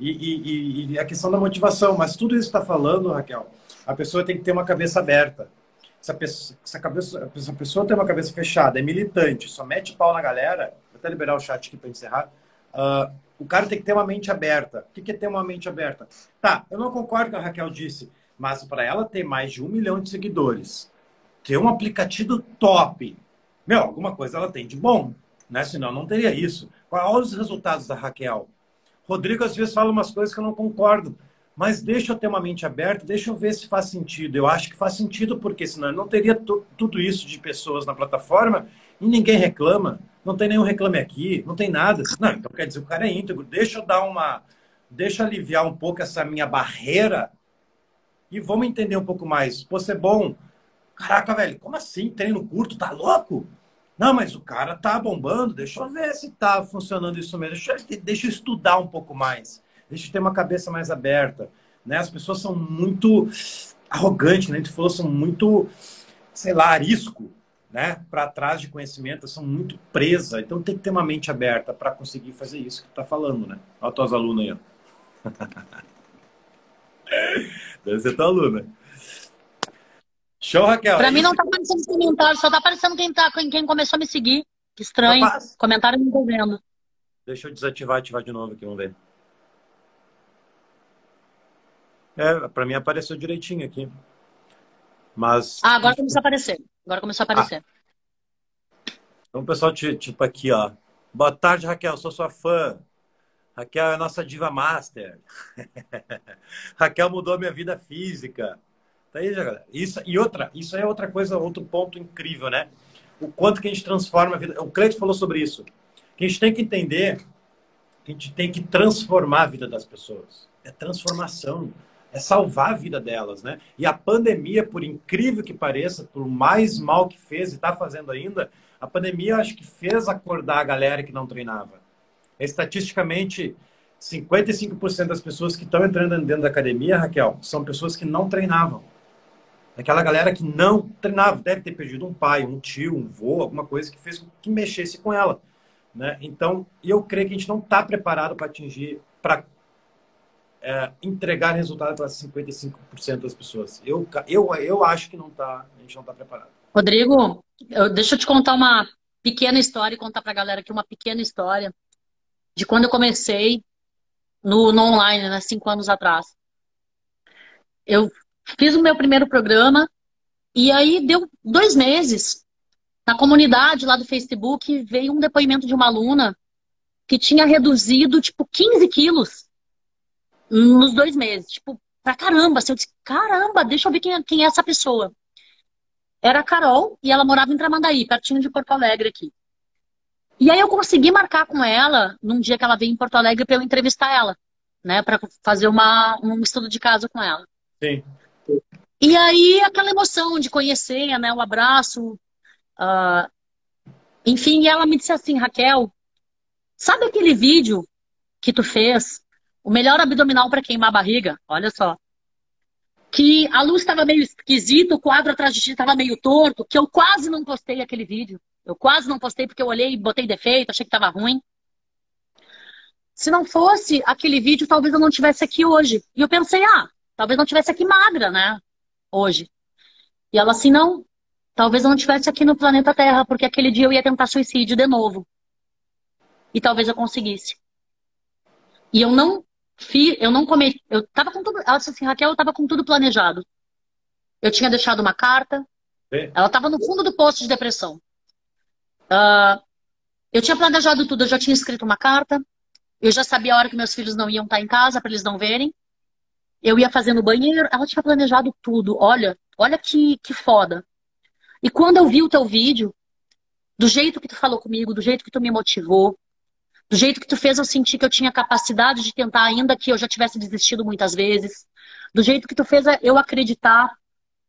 Speaker 1: e, e, e a questão da motivação, mas tudo isso está falando, Raquel, a pessoa tem que ter uma cabeça aberta. Se a pessoa, se a cabeça, se a pessoa tem uma cabeça fechada, é militante, só mete pau na galera, vou até liberar o chat aqui para encerrar, uh, o cara tem que ter uma mente aberta. O que é ter uma mente aberta? Tá, eu não concordo com a Raquel disse. Mas para ela ter mais de um milhão de seguidores, ter um aplicativo top, meu, alguma coisa ela tem de bom, né? Senão não teria isso. Quais os resultados da Raquel? Rodrigo às vezes fala umas coisas que eu não concordo, mas deixa eu ter uma mente aberta, deixa eu ver se faz sentido. Eu acho que faz sentido, porque senão não teria tudo isso de pessoas na plataforma e ninguém reclama. Não tem nenhum reclame aqui, não tem nada. Não, então quer dizer, o cara é íntegro. Deixa eu dar uma. Deixa eu aliviar um pouco essa minha barreira e vamos entender um pouco mais. Você é bom. Caraca, velho, como assim? Treino curto, tá louco? Não, mas o cara tá bombando, deixa eu ver se tá funcionando isso mesmo. Deixa, deixa eu estudar um pouco mais. Deixa eu ter uma cabeça mais aberta. Né? As pessoas são muito arrogantes, né? A gente falou, são muito, sei lá, arisco, né? Para trás de conhecimento, são muito presa. Então tem que ter uma mente aberta para conseguir fazer isso que tu tá falando, né? Olha as tuas alunas aí, ó. *laughs* Deve ser tua aluna. Show, Raquel.
Speaker 2: Pra mim não tá aparecendo os comentários, só tá aparecendo quem, tá, quem começou a me seguir. Que estranho. Rapaz. Comentário não tô vendo.
Speaker 1: Deixa eu desativar ativar de novo aqui, vamos ver. É, pra mim apareceu direitinho aqui. Mas.
Speaker 2: Ah, agora começou a aparecer. Agora começou a aparecer. Ah.
Speaker 1: Então, pessoal, tipo aqui, ó. Boa tarde, Raquel. Sou sua fã. Raquel é a nossa diva master. *laughs* Raquel mudou a minha vida física. Tá aí, galera. Isso, e outra, isso é outra coisa, outro ponto incrível, né? O quanto que a gente transforma a vida. O Cleito falou sobre isso. Que a gente tem que entender que a gente tem que transformar a vida das pessoas. É transformação. É salvar a vida delas, né? E a pandemia, por incrível que pareça, por mais mal que fez e está fazendo ainda, a pandemia acho que fez acordar a galera que não treinava estatisticamente, 55% das pessoas que estão entrando dentro da academia, Raquel, são pessoas que não treinavam. Aquela galera que não treinava, deve ter perdido um pai, um tio, um vô, alguma coisa que fez que mexesse com ela. Né? Então, eu creio que a gente não está preparado para atingir, para é, entregar resultado para 55% das pessoas. Eu, eu, eu acho que não tá, a gente não está preparado.
Speaker 2: Rodrigo, eu, deixa eu te contar uma pequena história e contar para a galera aqui uma pequena história de quando eu comecei no, no online, né, cinco anos atrás. Eu fiz o meu primeiro programa e aí deu dois meses. Na comunidade lá do Facebook veio um depoimento de uma aluna que tinha reduzido, tipo, 15 quilos nos dois meses. Tipo, pra caramba. Assim, eu disse, caramba, deixa eu ver quem é, quem é essa pessoa. Era a Carol e ela morava em Tramandaí, pertinho de Porto Alegre aqui. E aí eu consegui marcar com ela num dia que ela veio em Porto Alegre para eu entrevistar ela, né, para fazer uma, um estudo de caso com ela.
Speaker 1: Sim.
Speaker 2: E aí aquela emoção de conhecer, né, o abraço, uh, enfim, ela me disse assim, Raquel, sabe aquele vídeo que tu fez, o melhor abdominal para queimar a barriga? Olha só. Que a luz estava meio esquisita, o quadro atrás de ti estava meio torto, que eu quase não postei aquele vídeo. Eu quase não postei porque eu olhei e botei defeito, achei que estava ruim. Se não fosse aquele vídeo, talvez eu não tivesse aqui hoje. E eu pensei, ah, talvez não tivesse aqui magra, né? Hoje. E ela assim, não, talvez eu não tivesse aqui no planeta Terra, porque aquele dia eu ia tentar suicídio de novo. E talvez eu conseguisse. E eu não fiz, eu não cometi, eu tava com tudo, ela disse assim, Raquel, eu tava com tudo planejado. Eu tinha deixado uma carta, é. ela tava no fundo do posto de depressão. Uh, eu tinha planejado tudo, eu já tinha escrito uma carta, eu já sabia a hora que meus filhos não iam estar em casa para eles não verem. Eu ia fazer no banheiro, ela tinha planejado tudo. Olha, olha que, que foda. E quando eu vi o teu vídeo, do jeito que tu falou comigo, do jeito que tu me motivou, do jeito que tu fez eu sentir que eu tinha capacidade de tentar, ainda que eu já tivesse desistido muitas vezes, do jeito que tu fez eu acreditar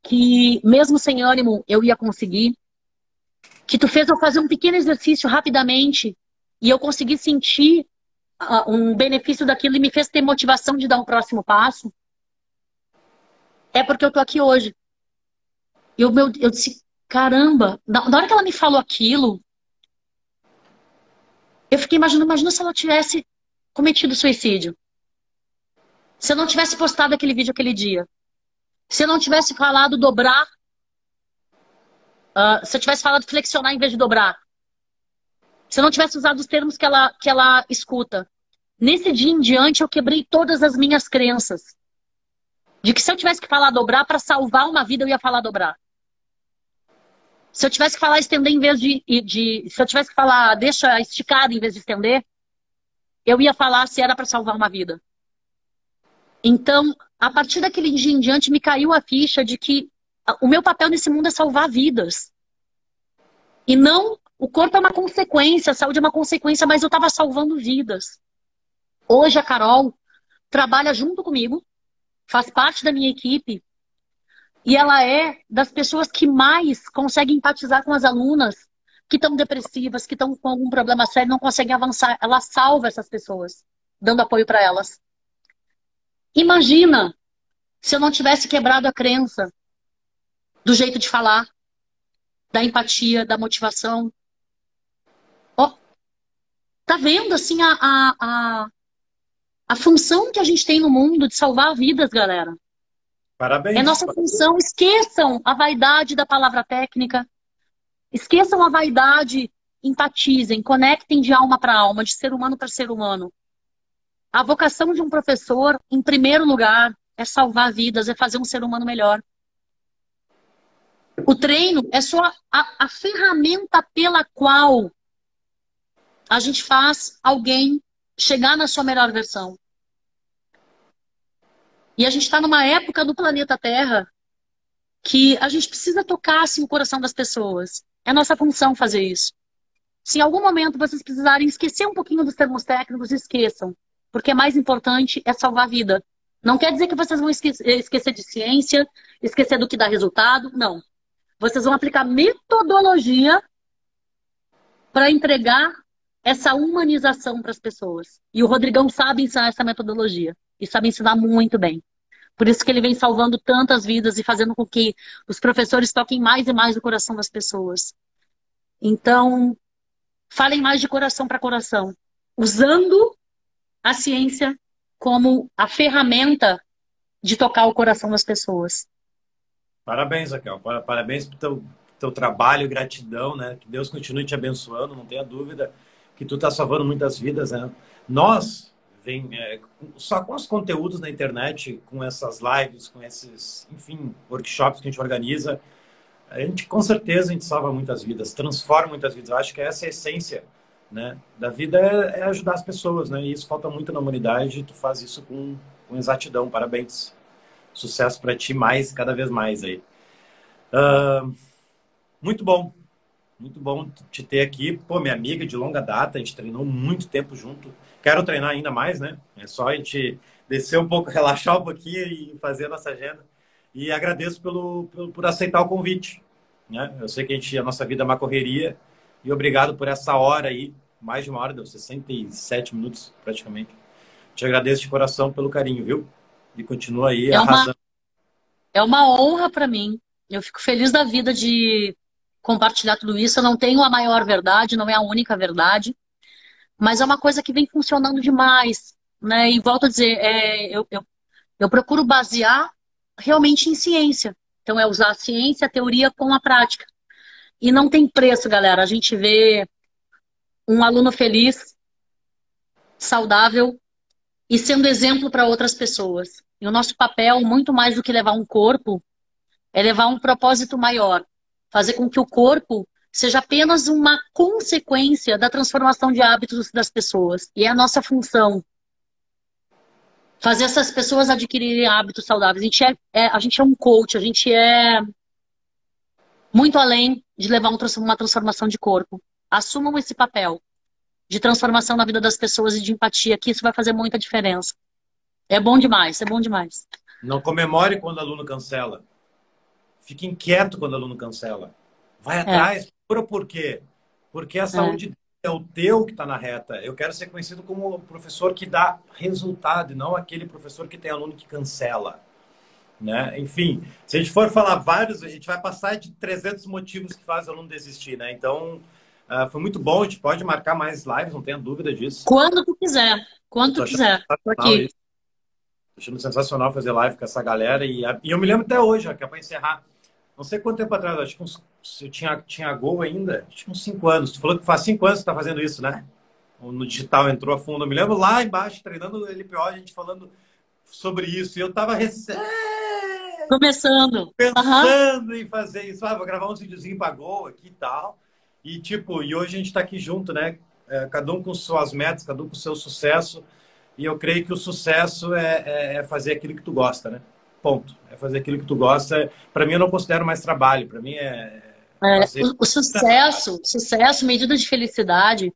Speaker 2: que, mesmo sem ânimo, eu ia conseguir que tu fez eu fazer um pequeno exercício rapidamente e eu consegui sentir uh, um benefício daquilo e me fez ter motivação de dar um próximo passo, é porque eu tô aqui hoje. Eu, meu, eu disse, caramba, na, na hora que ela me falou aquilo, eu fiquei imaginando, imagina se ela tivesse cometido suicídio. Se eu não tivesse postado aquele vídeo aquele dia. Se eu não tivesse falado dobrar Uh, se eu tivesse falado flexionar em vez de dobrar. Se eu não tivesse usado os termos que ela, que ela escuta. Nesse dia em diante, eu quebrei todas as minhas crenças. De que se eu tivesse que falar dobrar, para salvar uma vida, eu ia falar dobrar. Se eu tivesse que falar estender em vez de, de. Se eu tivesse que falar deixa esticado em vez de estender, eu ia falar se era para salvar uma vida. Então, a partir daquele dia em diante, me caiu a ficha de que o meu papel nesse mundo é salvar vidas. E não, o corpo é uma consequência, a saúde é uma consequência, mas eu estava salvando vidas. Hoje a Carol trabalha junto comigo, faz parte da minha equipe, e ela é das pessoas que mais consegue empatizar com as alunas que estão depressivas, que estão com algum problema sério, não conseguem avançar. Ela salva essas pessoas, dando apoio para elas. Imagina se eu não tivesse quebrado a crença do jeito de falar, da empatia, da motivação. Ó, tá vendo assim a, a, a, a função que a gente tem no mundo de salvar vidas, galera?
Speaker 1: Parabéns.
Speaker 2: É nossa função. Esqueçam a vaidade da palavra técnica. Esqueçam a vaidade. Empatizem, conectem de alma para alma, de ser humano para ser humano. A vocação de um professor, em primeiro lugar, é salvar vidas, é fazer um ser humano melhor. O treino é só a, a ferramenta pela qual a gente faz alguém chegar na sua melhor versão. E a gente está numa época do planeta Terra que a gente precisa tocar assim, o coração das pessoas. É nossa função fazer isso. Se em algum momento vocês precisarem esquecer um pouquinho dos termos técnicos, esqueçam. Porque mais importante é salvar a vida. Não quer dizer que vocês vão esquecer de ciência, esquecer do que dá resultado. Não. Vocês vão aplicar metodologia para entregar essa humanização para as pessoas. E o Rodrigão sabe ensinar essa metodologia. E sabe ensinar muito bem. Por isso que ele vem salvando tantas vidas e fazendo com que os professores toquem mais e mais o coração das pessoas. Então, falem mais de coração para coração, usando a ciência como a ferramenta de tocar o coração das pessoas.
Speaker 1: Parabéns, Raquel. Parabéns pelo teu, teu trabalho, gratidão, né? Que Deus continue te abençoando, não tenha dúvida que tu está salvando muitas vidas, né? Nós, vem, é, só com os conteúdos na internet, com essas lives, com esses, enfim, workshops que a gente organiza, a gente com certeza a gente salva muitas vidas, transforma muitas vidas. Eu acho que essa é a essência né, da vida é, é ajudar as pessoas, né? E isso falta muito na humanidade. Tu faz isso com, com exatidão. Parabéns. Sucesso para ti mais, cada vez mais aí. Uh, muito bom. Muito bom te ter aqui. Pô, minha amiga de longa data, a gente treinou muito tempo junto. Quero treinar ainda mais, né? É só a gente descer um pouco, *laughs* relaxar um pouquinho e fazer a nossa agenda. E agradeço pelo, pelo por aceitar o convite. Né? Eu sei que a, gente, a nossa vida é uma correria. E obrigado por essa hora aí. Mais de uma hora, deu 67 minutos praticamente. Te agradeço de coração pelo carinho, viu? E continua aí
Speaker 2: é arrasando. Uma, é uma honra para mim. Eu fico feliz da vida de compartilhar tudo isso. Eu não tenho a maior verdade, não é a única verdade, mas é uma coisa que vem funcionando demais. Né? E volto a dizer, é, eu, eu, eu procuro basear realmente em ciência. Então, é usar a ciência, a teoria com a prática. E não tem preço, galera. A gente vê um aluno feliz, saudável e sendo exemplo para outras pessoas. E o nosso papel, muito mais do que levar um corpo, é levar um propósito maior. Fazer com que o corpo seja apenas uma consequência da transformação de hábitos das pessoas. E é a nossa função. Fazer essas pessoas adquirirem hábitos saudáveis. A gente é, é a gente é um coach, a gente é muito além de levar uma transformação de corpo. Assumam esse papel de transformação na vida das pessoas e de empatia, que isso vai fazer muita diferença. É bom demais, é bom demais.
Speaker 1: Não comemore quando o aluno cancela. Fique inquieto quando o aluno cancela. Vai é. atrás, é. procura por quê? Porque a saúde é, é o teu que está na reta. Eu quero ser conhecido como o professor que dá resultado, e não aquele professor que tem aluno que cancela. Né? Enfim, se a gente for falar vários, a gente vai passar de 300 motivos que faz o aluno desistir, né? Então, uh, foi muito bom, a gente pode marcar mais lives, não tenha dúvida disso.
Speaker 2: Quando tu quiser, quando tu quiser. Tô aqui.
Speaker 1: Tô achando sensacional fazer live com essa galera e, e eu me lembro até hoje, que é para encerrar. Não sei quanto tempo atrás, acho que uns, eu tinha, tinha Gol ainda, acho que uns 5 anos. Tu falou que faz 5 anos que tá fazendo isso, né? No digital entrou a fundo. Eu me lembro lá embaixo, treinando LPO, a gente falando sobre isso. E eu tava recém
Speaker 2: Começando.
Speaker 1: Pensando uhum. em fazer isso. Ah, vou gravar uns videozinhos pra Gol aqui e tal. E, tipo, e hoje a gente tá aqui junto, né? É, cada um com suas metas, cada um com seu sucesso. E eu creio que o sucesso é, é, é fazer aquilo que tu gosta, né? Ponto. É fazer aquilo que tu gosta. Para mim, eu não considero mais trabalho. Para mim, é.
Speaker 2: é o, o, sucesso, sucesso, medida de felicidade,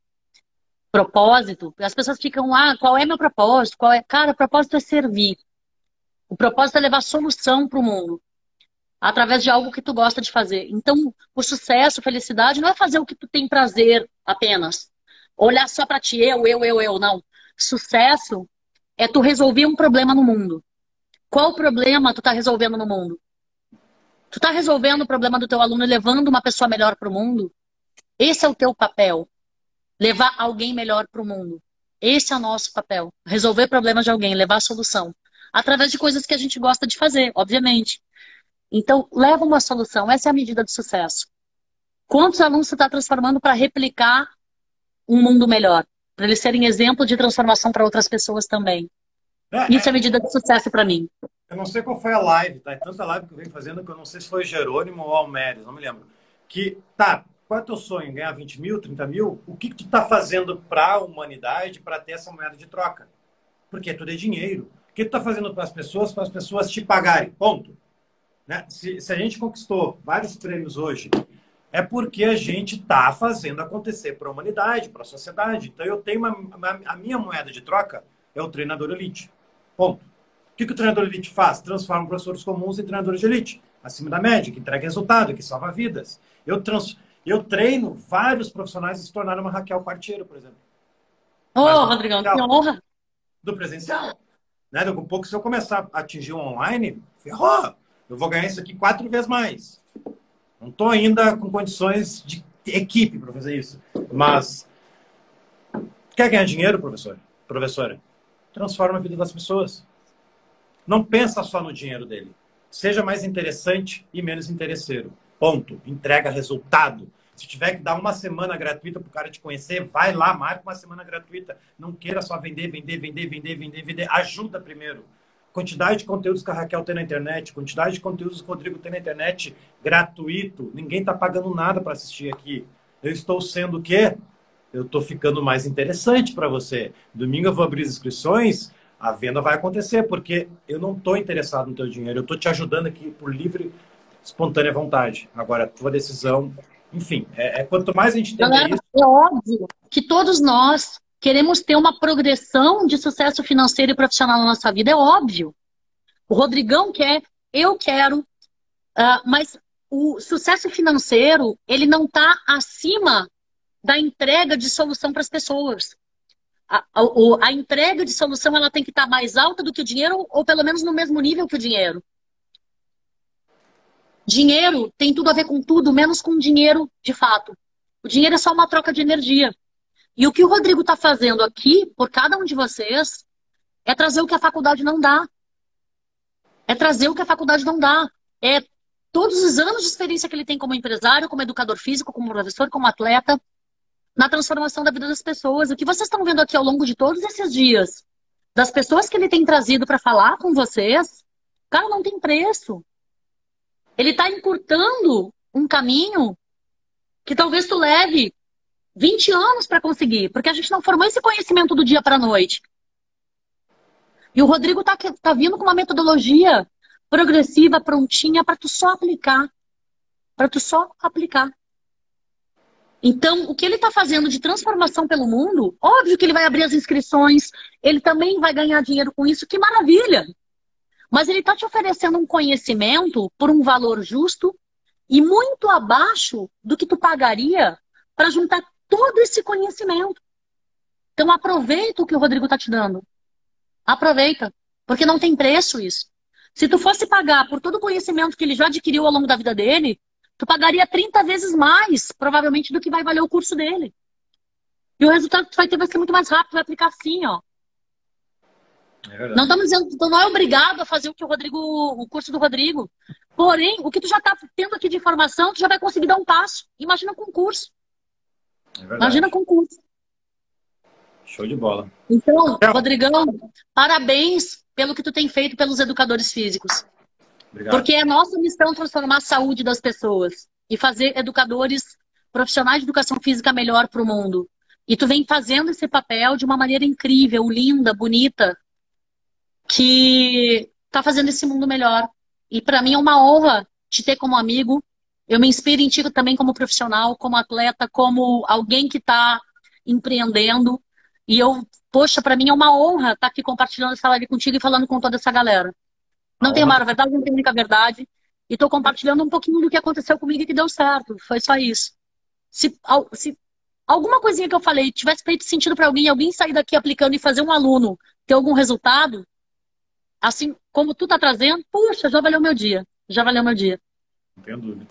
Speaker 2: propósito. As pessoas ficam, ah, qual é meu propósito? Qual é? Cara, o propósito é servir. O propósito é levar solução para o mundo através de algo que tu gosta de fazer. Então, o sucesso, felicidade não é fazer o que tu tem prazer apenas. Olhar só para ti, eu, eu, eu, eu, não. Sucesso é tu resolver um problema no mundo. Qual problema tu tá resolvendo no mundo? Tu tá resolvendo o problema do teu aluno, levando uma pessoa melhor para o mundo? Esse é o teu papel. Levar alguém melhor para o mundo. Esse é o nosso papel. Resolver problemas de alguém, levar solução através de coisas que a gente gosta de fazer, obviamente. Então, leva uma solução. Essa é a medida de sucesso. Quantos alunos você está transformando para replicar um mundo melhor? Para eles serem exemplo de transformação para outras pessoas também. É, Isso é, medida de sucesso para mim.
Speaker 1: Eu não sei qual foi a live, tá? É tanta live que eu venho fazendo que eu não sei se foi Jerônimo ou Almeres, não me lembro. Que, tá, qual é o teu sonho? Ganhar 20 mil, 30 mil? O que, que tu está fazendo para a humanidade para ter essa moeda de troca? Porque tudo é dinheiro. O que tu está fazendo para as pessoas, para as pessoas te pagarem? Ponto. Né? Se, se, a gente conquistou vários prêmios hoje, é porque a gente está fazendo acontecer para a humanidade, para a sociedade. Então, eu tenho uma, uma, a minha moeda de troca é o treinador elite. Ponto. O que, que o treinador elite faz? Transforma professores comuns em treinadores de elite, acima da média, que entrega resultado, que salva vidas. Eu, trans, eu treino vários profissionais e se tornaram uma Raquel Quartiero, por exemplo.
Speaker 2: Ô, oh, Rodrigão, que honra!
Speaker 1: Do presencial. Né? Daqui a pouco, se eu começar a atingir o online, ferrou. Eu vou ganhar isso aqui quatro vezes mais. Não estou ainda com condições de equipe para fazer isso. Mas quer ganhar dinheiro, professor? Professora? Transforma a vida das pessoas. Não pensa só no dinheiro dele. Seja mais interessante e menos interesseiro. Ponto. Entrega resultado. Se tiver que dar uma semana gratuita para o cara te conhecer, vai lá, marca uma semana gratuita. Não queira só vender, vender, vender, vender, vender, vender. Ajuda primeiro. Quantidade de conteúdos que a Raquel tem na internet, quantidade de conteúdos que o Rodrigo tem na internet, gratuito. Ninguém está pagando nada para assistir aqui. Eu estou sendo o quê? Eu estou ficando mais interessante para você. Domingo eu vou abrir as inscrições. a venda vai acontecer, porque eu não estou interessado no teu dinheiro, eu estou te ajudando aqui por livre, espontânea vontade. Agora, a tua decisão, enfim, é, é quanto mais a gente Galera, isso...
Speaker 2: É óbvio que todos nós queremos ter uma progressão de sucesso financeiro e profissional na nossa vida, é óbvio. O Rodrigão quer, eu quero, uh, mas o sucesso financeiro, ele não está acima da entrega de solução para as pessoas a, a, a, entrega de solução ela tem que estar mais alta do que o dinheiro, ou pelo menos no mesmo nível que o dinheiro. Dinheiro tem tudo a ver com tudo, menos com dinheiro de fato. O dinheiro é só uma troca de energia. E o que o Rodrigo está fazendo aqui, por cada um de vocês, é trazer o que a faculdade não dá. É trazer o que a faculdade não dá. É todos os anos de experiência que ele tem como empresário, como educador físico, como professor, como atleta, na transformação da vida das pessoas. O que vocês estão vendo aqui ao longo de todos esses dias, das pessoas que ele tem trazido para falar com vocês, cara, não tem preço. Ele está encurtando um caminho que talvez tu leve 20 anos para conseguir, porque a gente não formou esse conhecimento do dia para a noite. E o Rodrigo está tá vindo com uma metodologia progressiva, prontinha, para tu só aplicar. Para tu só aplicar. Então, o que ele está fazendo de transformação pelo mundo, óbvio que ele vai abrir as inscrições, ele também vai ganhar dinheiro com isso, que maravilha! Mas ele está te oferecendo um conhecimento por um valor justo e muito abaixo do que tu pagaria para juntar todo esse conhecimento. Então, aproveita o que o Rodrigo está te dando. Aproveita, porque não tem preço isso. Se tu fosse pagar por todo o conhecimento que ele já adquiriu ao longo da vida dele, tu pagaria 30 vezes mais, provavelmente, do que vai valer o curso dele. E o resultado que tu vai ter vai ser muito mais rápido, vai aplicar assim, ó. É não estamos dizendo que tu não é obrigado a fazer o que o Rodrigo, o curso do Rodrigo. Porém, o que tu já está tendo aqui de informação, tu já vai conseguir dar um passo. Imagina com curso. É Imagina com curso.
Speaker 1: Show de bola.
Speaker 2: Então, Rodrigão, parabéns pelo que tu tem feito pelos educadores físicos. Obrigado. Porque é nossa missão transformar a saúde das pessoas e fazer educadores profissionais de educação física melhor para o mundo. E tu vem fazendo esse papel de uma maneira incrível, linda, bonita, que tá fazendo esse mundo melhor. E para mim é uma honra te ter como amigo. Eu me inspiro em ti também como profissional, como atleta, como alguém que está empreendendo. E eu, poxa, para mim é uma honra estar tá aqui compartilhando essa live contigo e falando com toda essa galera. Não tenho maior verdade, não tenho única verdade. E estou compartilhando um pouquinho do que aconteceu comigo e que deu certo. Foi só isso. Se, se alguma coisinha que eu falei tivesse feito sentido para alguém, alguém sair daqui aplicando e fazer um aluno ter algum resultado, assim como tu tá trazendo, puxa, já valeu meu dia. Já valeu meu dia.
Speaker 1: Não tenho dúvida.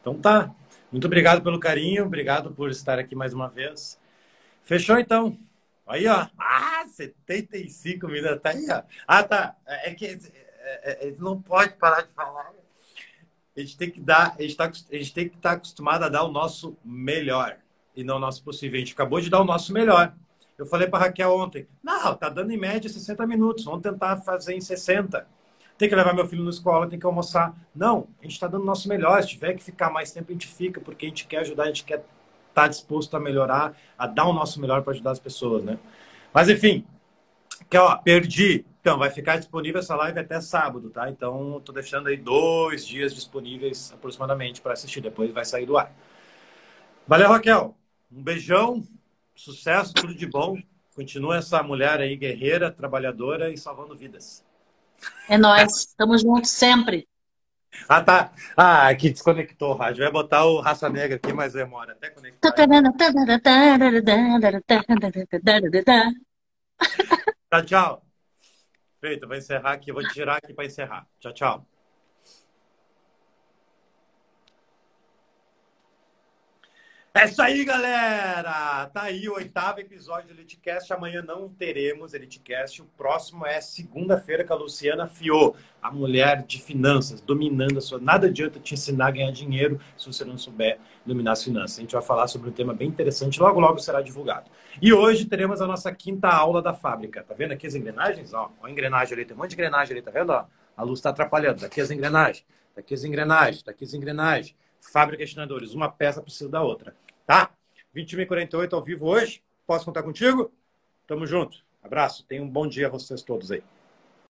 Speaker 1: Então tá. Muito obrigado pelo carinho, obrigado por estar aqui mais uma vez. Fechou então. Aí, ó. Ah, 75 minutos. Tá aí, ó. Ah, tá. É que é, é, não pode parar de falar. A gente tem que dar, a gente, tá, a gente tem que estar tá acostumado a dar o nosso melhor e não o nosso possível. A gente acabou de dar o nosso melhor. Eu falei para Raquel ontem, não, tá dando em média 60 minutos, vamos tentar fazer em 60. Tem que levar meu filho na escola, tem que almoçar. Não, a gente está dando o nosso melhor. Se tiver que ficar mais tempo, a gente fica, porque a gente quer ajudar, a gente quer estar tá disposto a melhorar, a dar o nosso melhor para ajudar as pessoas, né? Mas enfim, que ó, perdi então, vai ficar disponível essa live até sábado, tá? Então, tô deixando aí dois dias disponíveis aproximadamente para assistir. Depois vai sair do ar. Valeu, Raquel. Um beijão, sucesso, tudo de bom. Continua essa mulher aí guerreira, trabalhadora e salvando vidas.
Speaker 2: É nós, estamos juntos sempre.
Speaker 1: Ah, tá. Ah, aqui desconectou o rádio. Vai botar o Raça Negra aqui, mas demora até conectar. Tá, tchau. Feito, vou encerrar aqui, vou tirar aqui para encerrar. Tchau, tchau. É isso aí, galera! Tá aí o oitavo episódio do EliteCast. Amanhã não teremos EliteCast. O próximo é segunda-feira com a Luciana Fiô, a mulher de finanças, dominando a sua. Nada adianta te ensinar a ganhar dinheiro se você não souber dominar as finanças. A gente vai falar sobre um tema bem interessante, logo, logo será divulgado. E hoje teremos a nossa quinta aula da fábrica. Tá vendo aqui as engrenagens? Ó, ó a engrenagem ali, tem um monte de engrenagem ali, tá vendo? Ó, a luz está atrapalhando. Daqui as engrenagens, daqui as engrenagens, daqui as engrenagens. Fábrica de uma peça precisa da outra. Tá? 21h48 ao vivo hoje. Posso contar contigo? Tamo junto. Abraço, tenham um bom dia a vocês todos aí.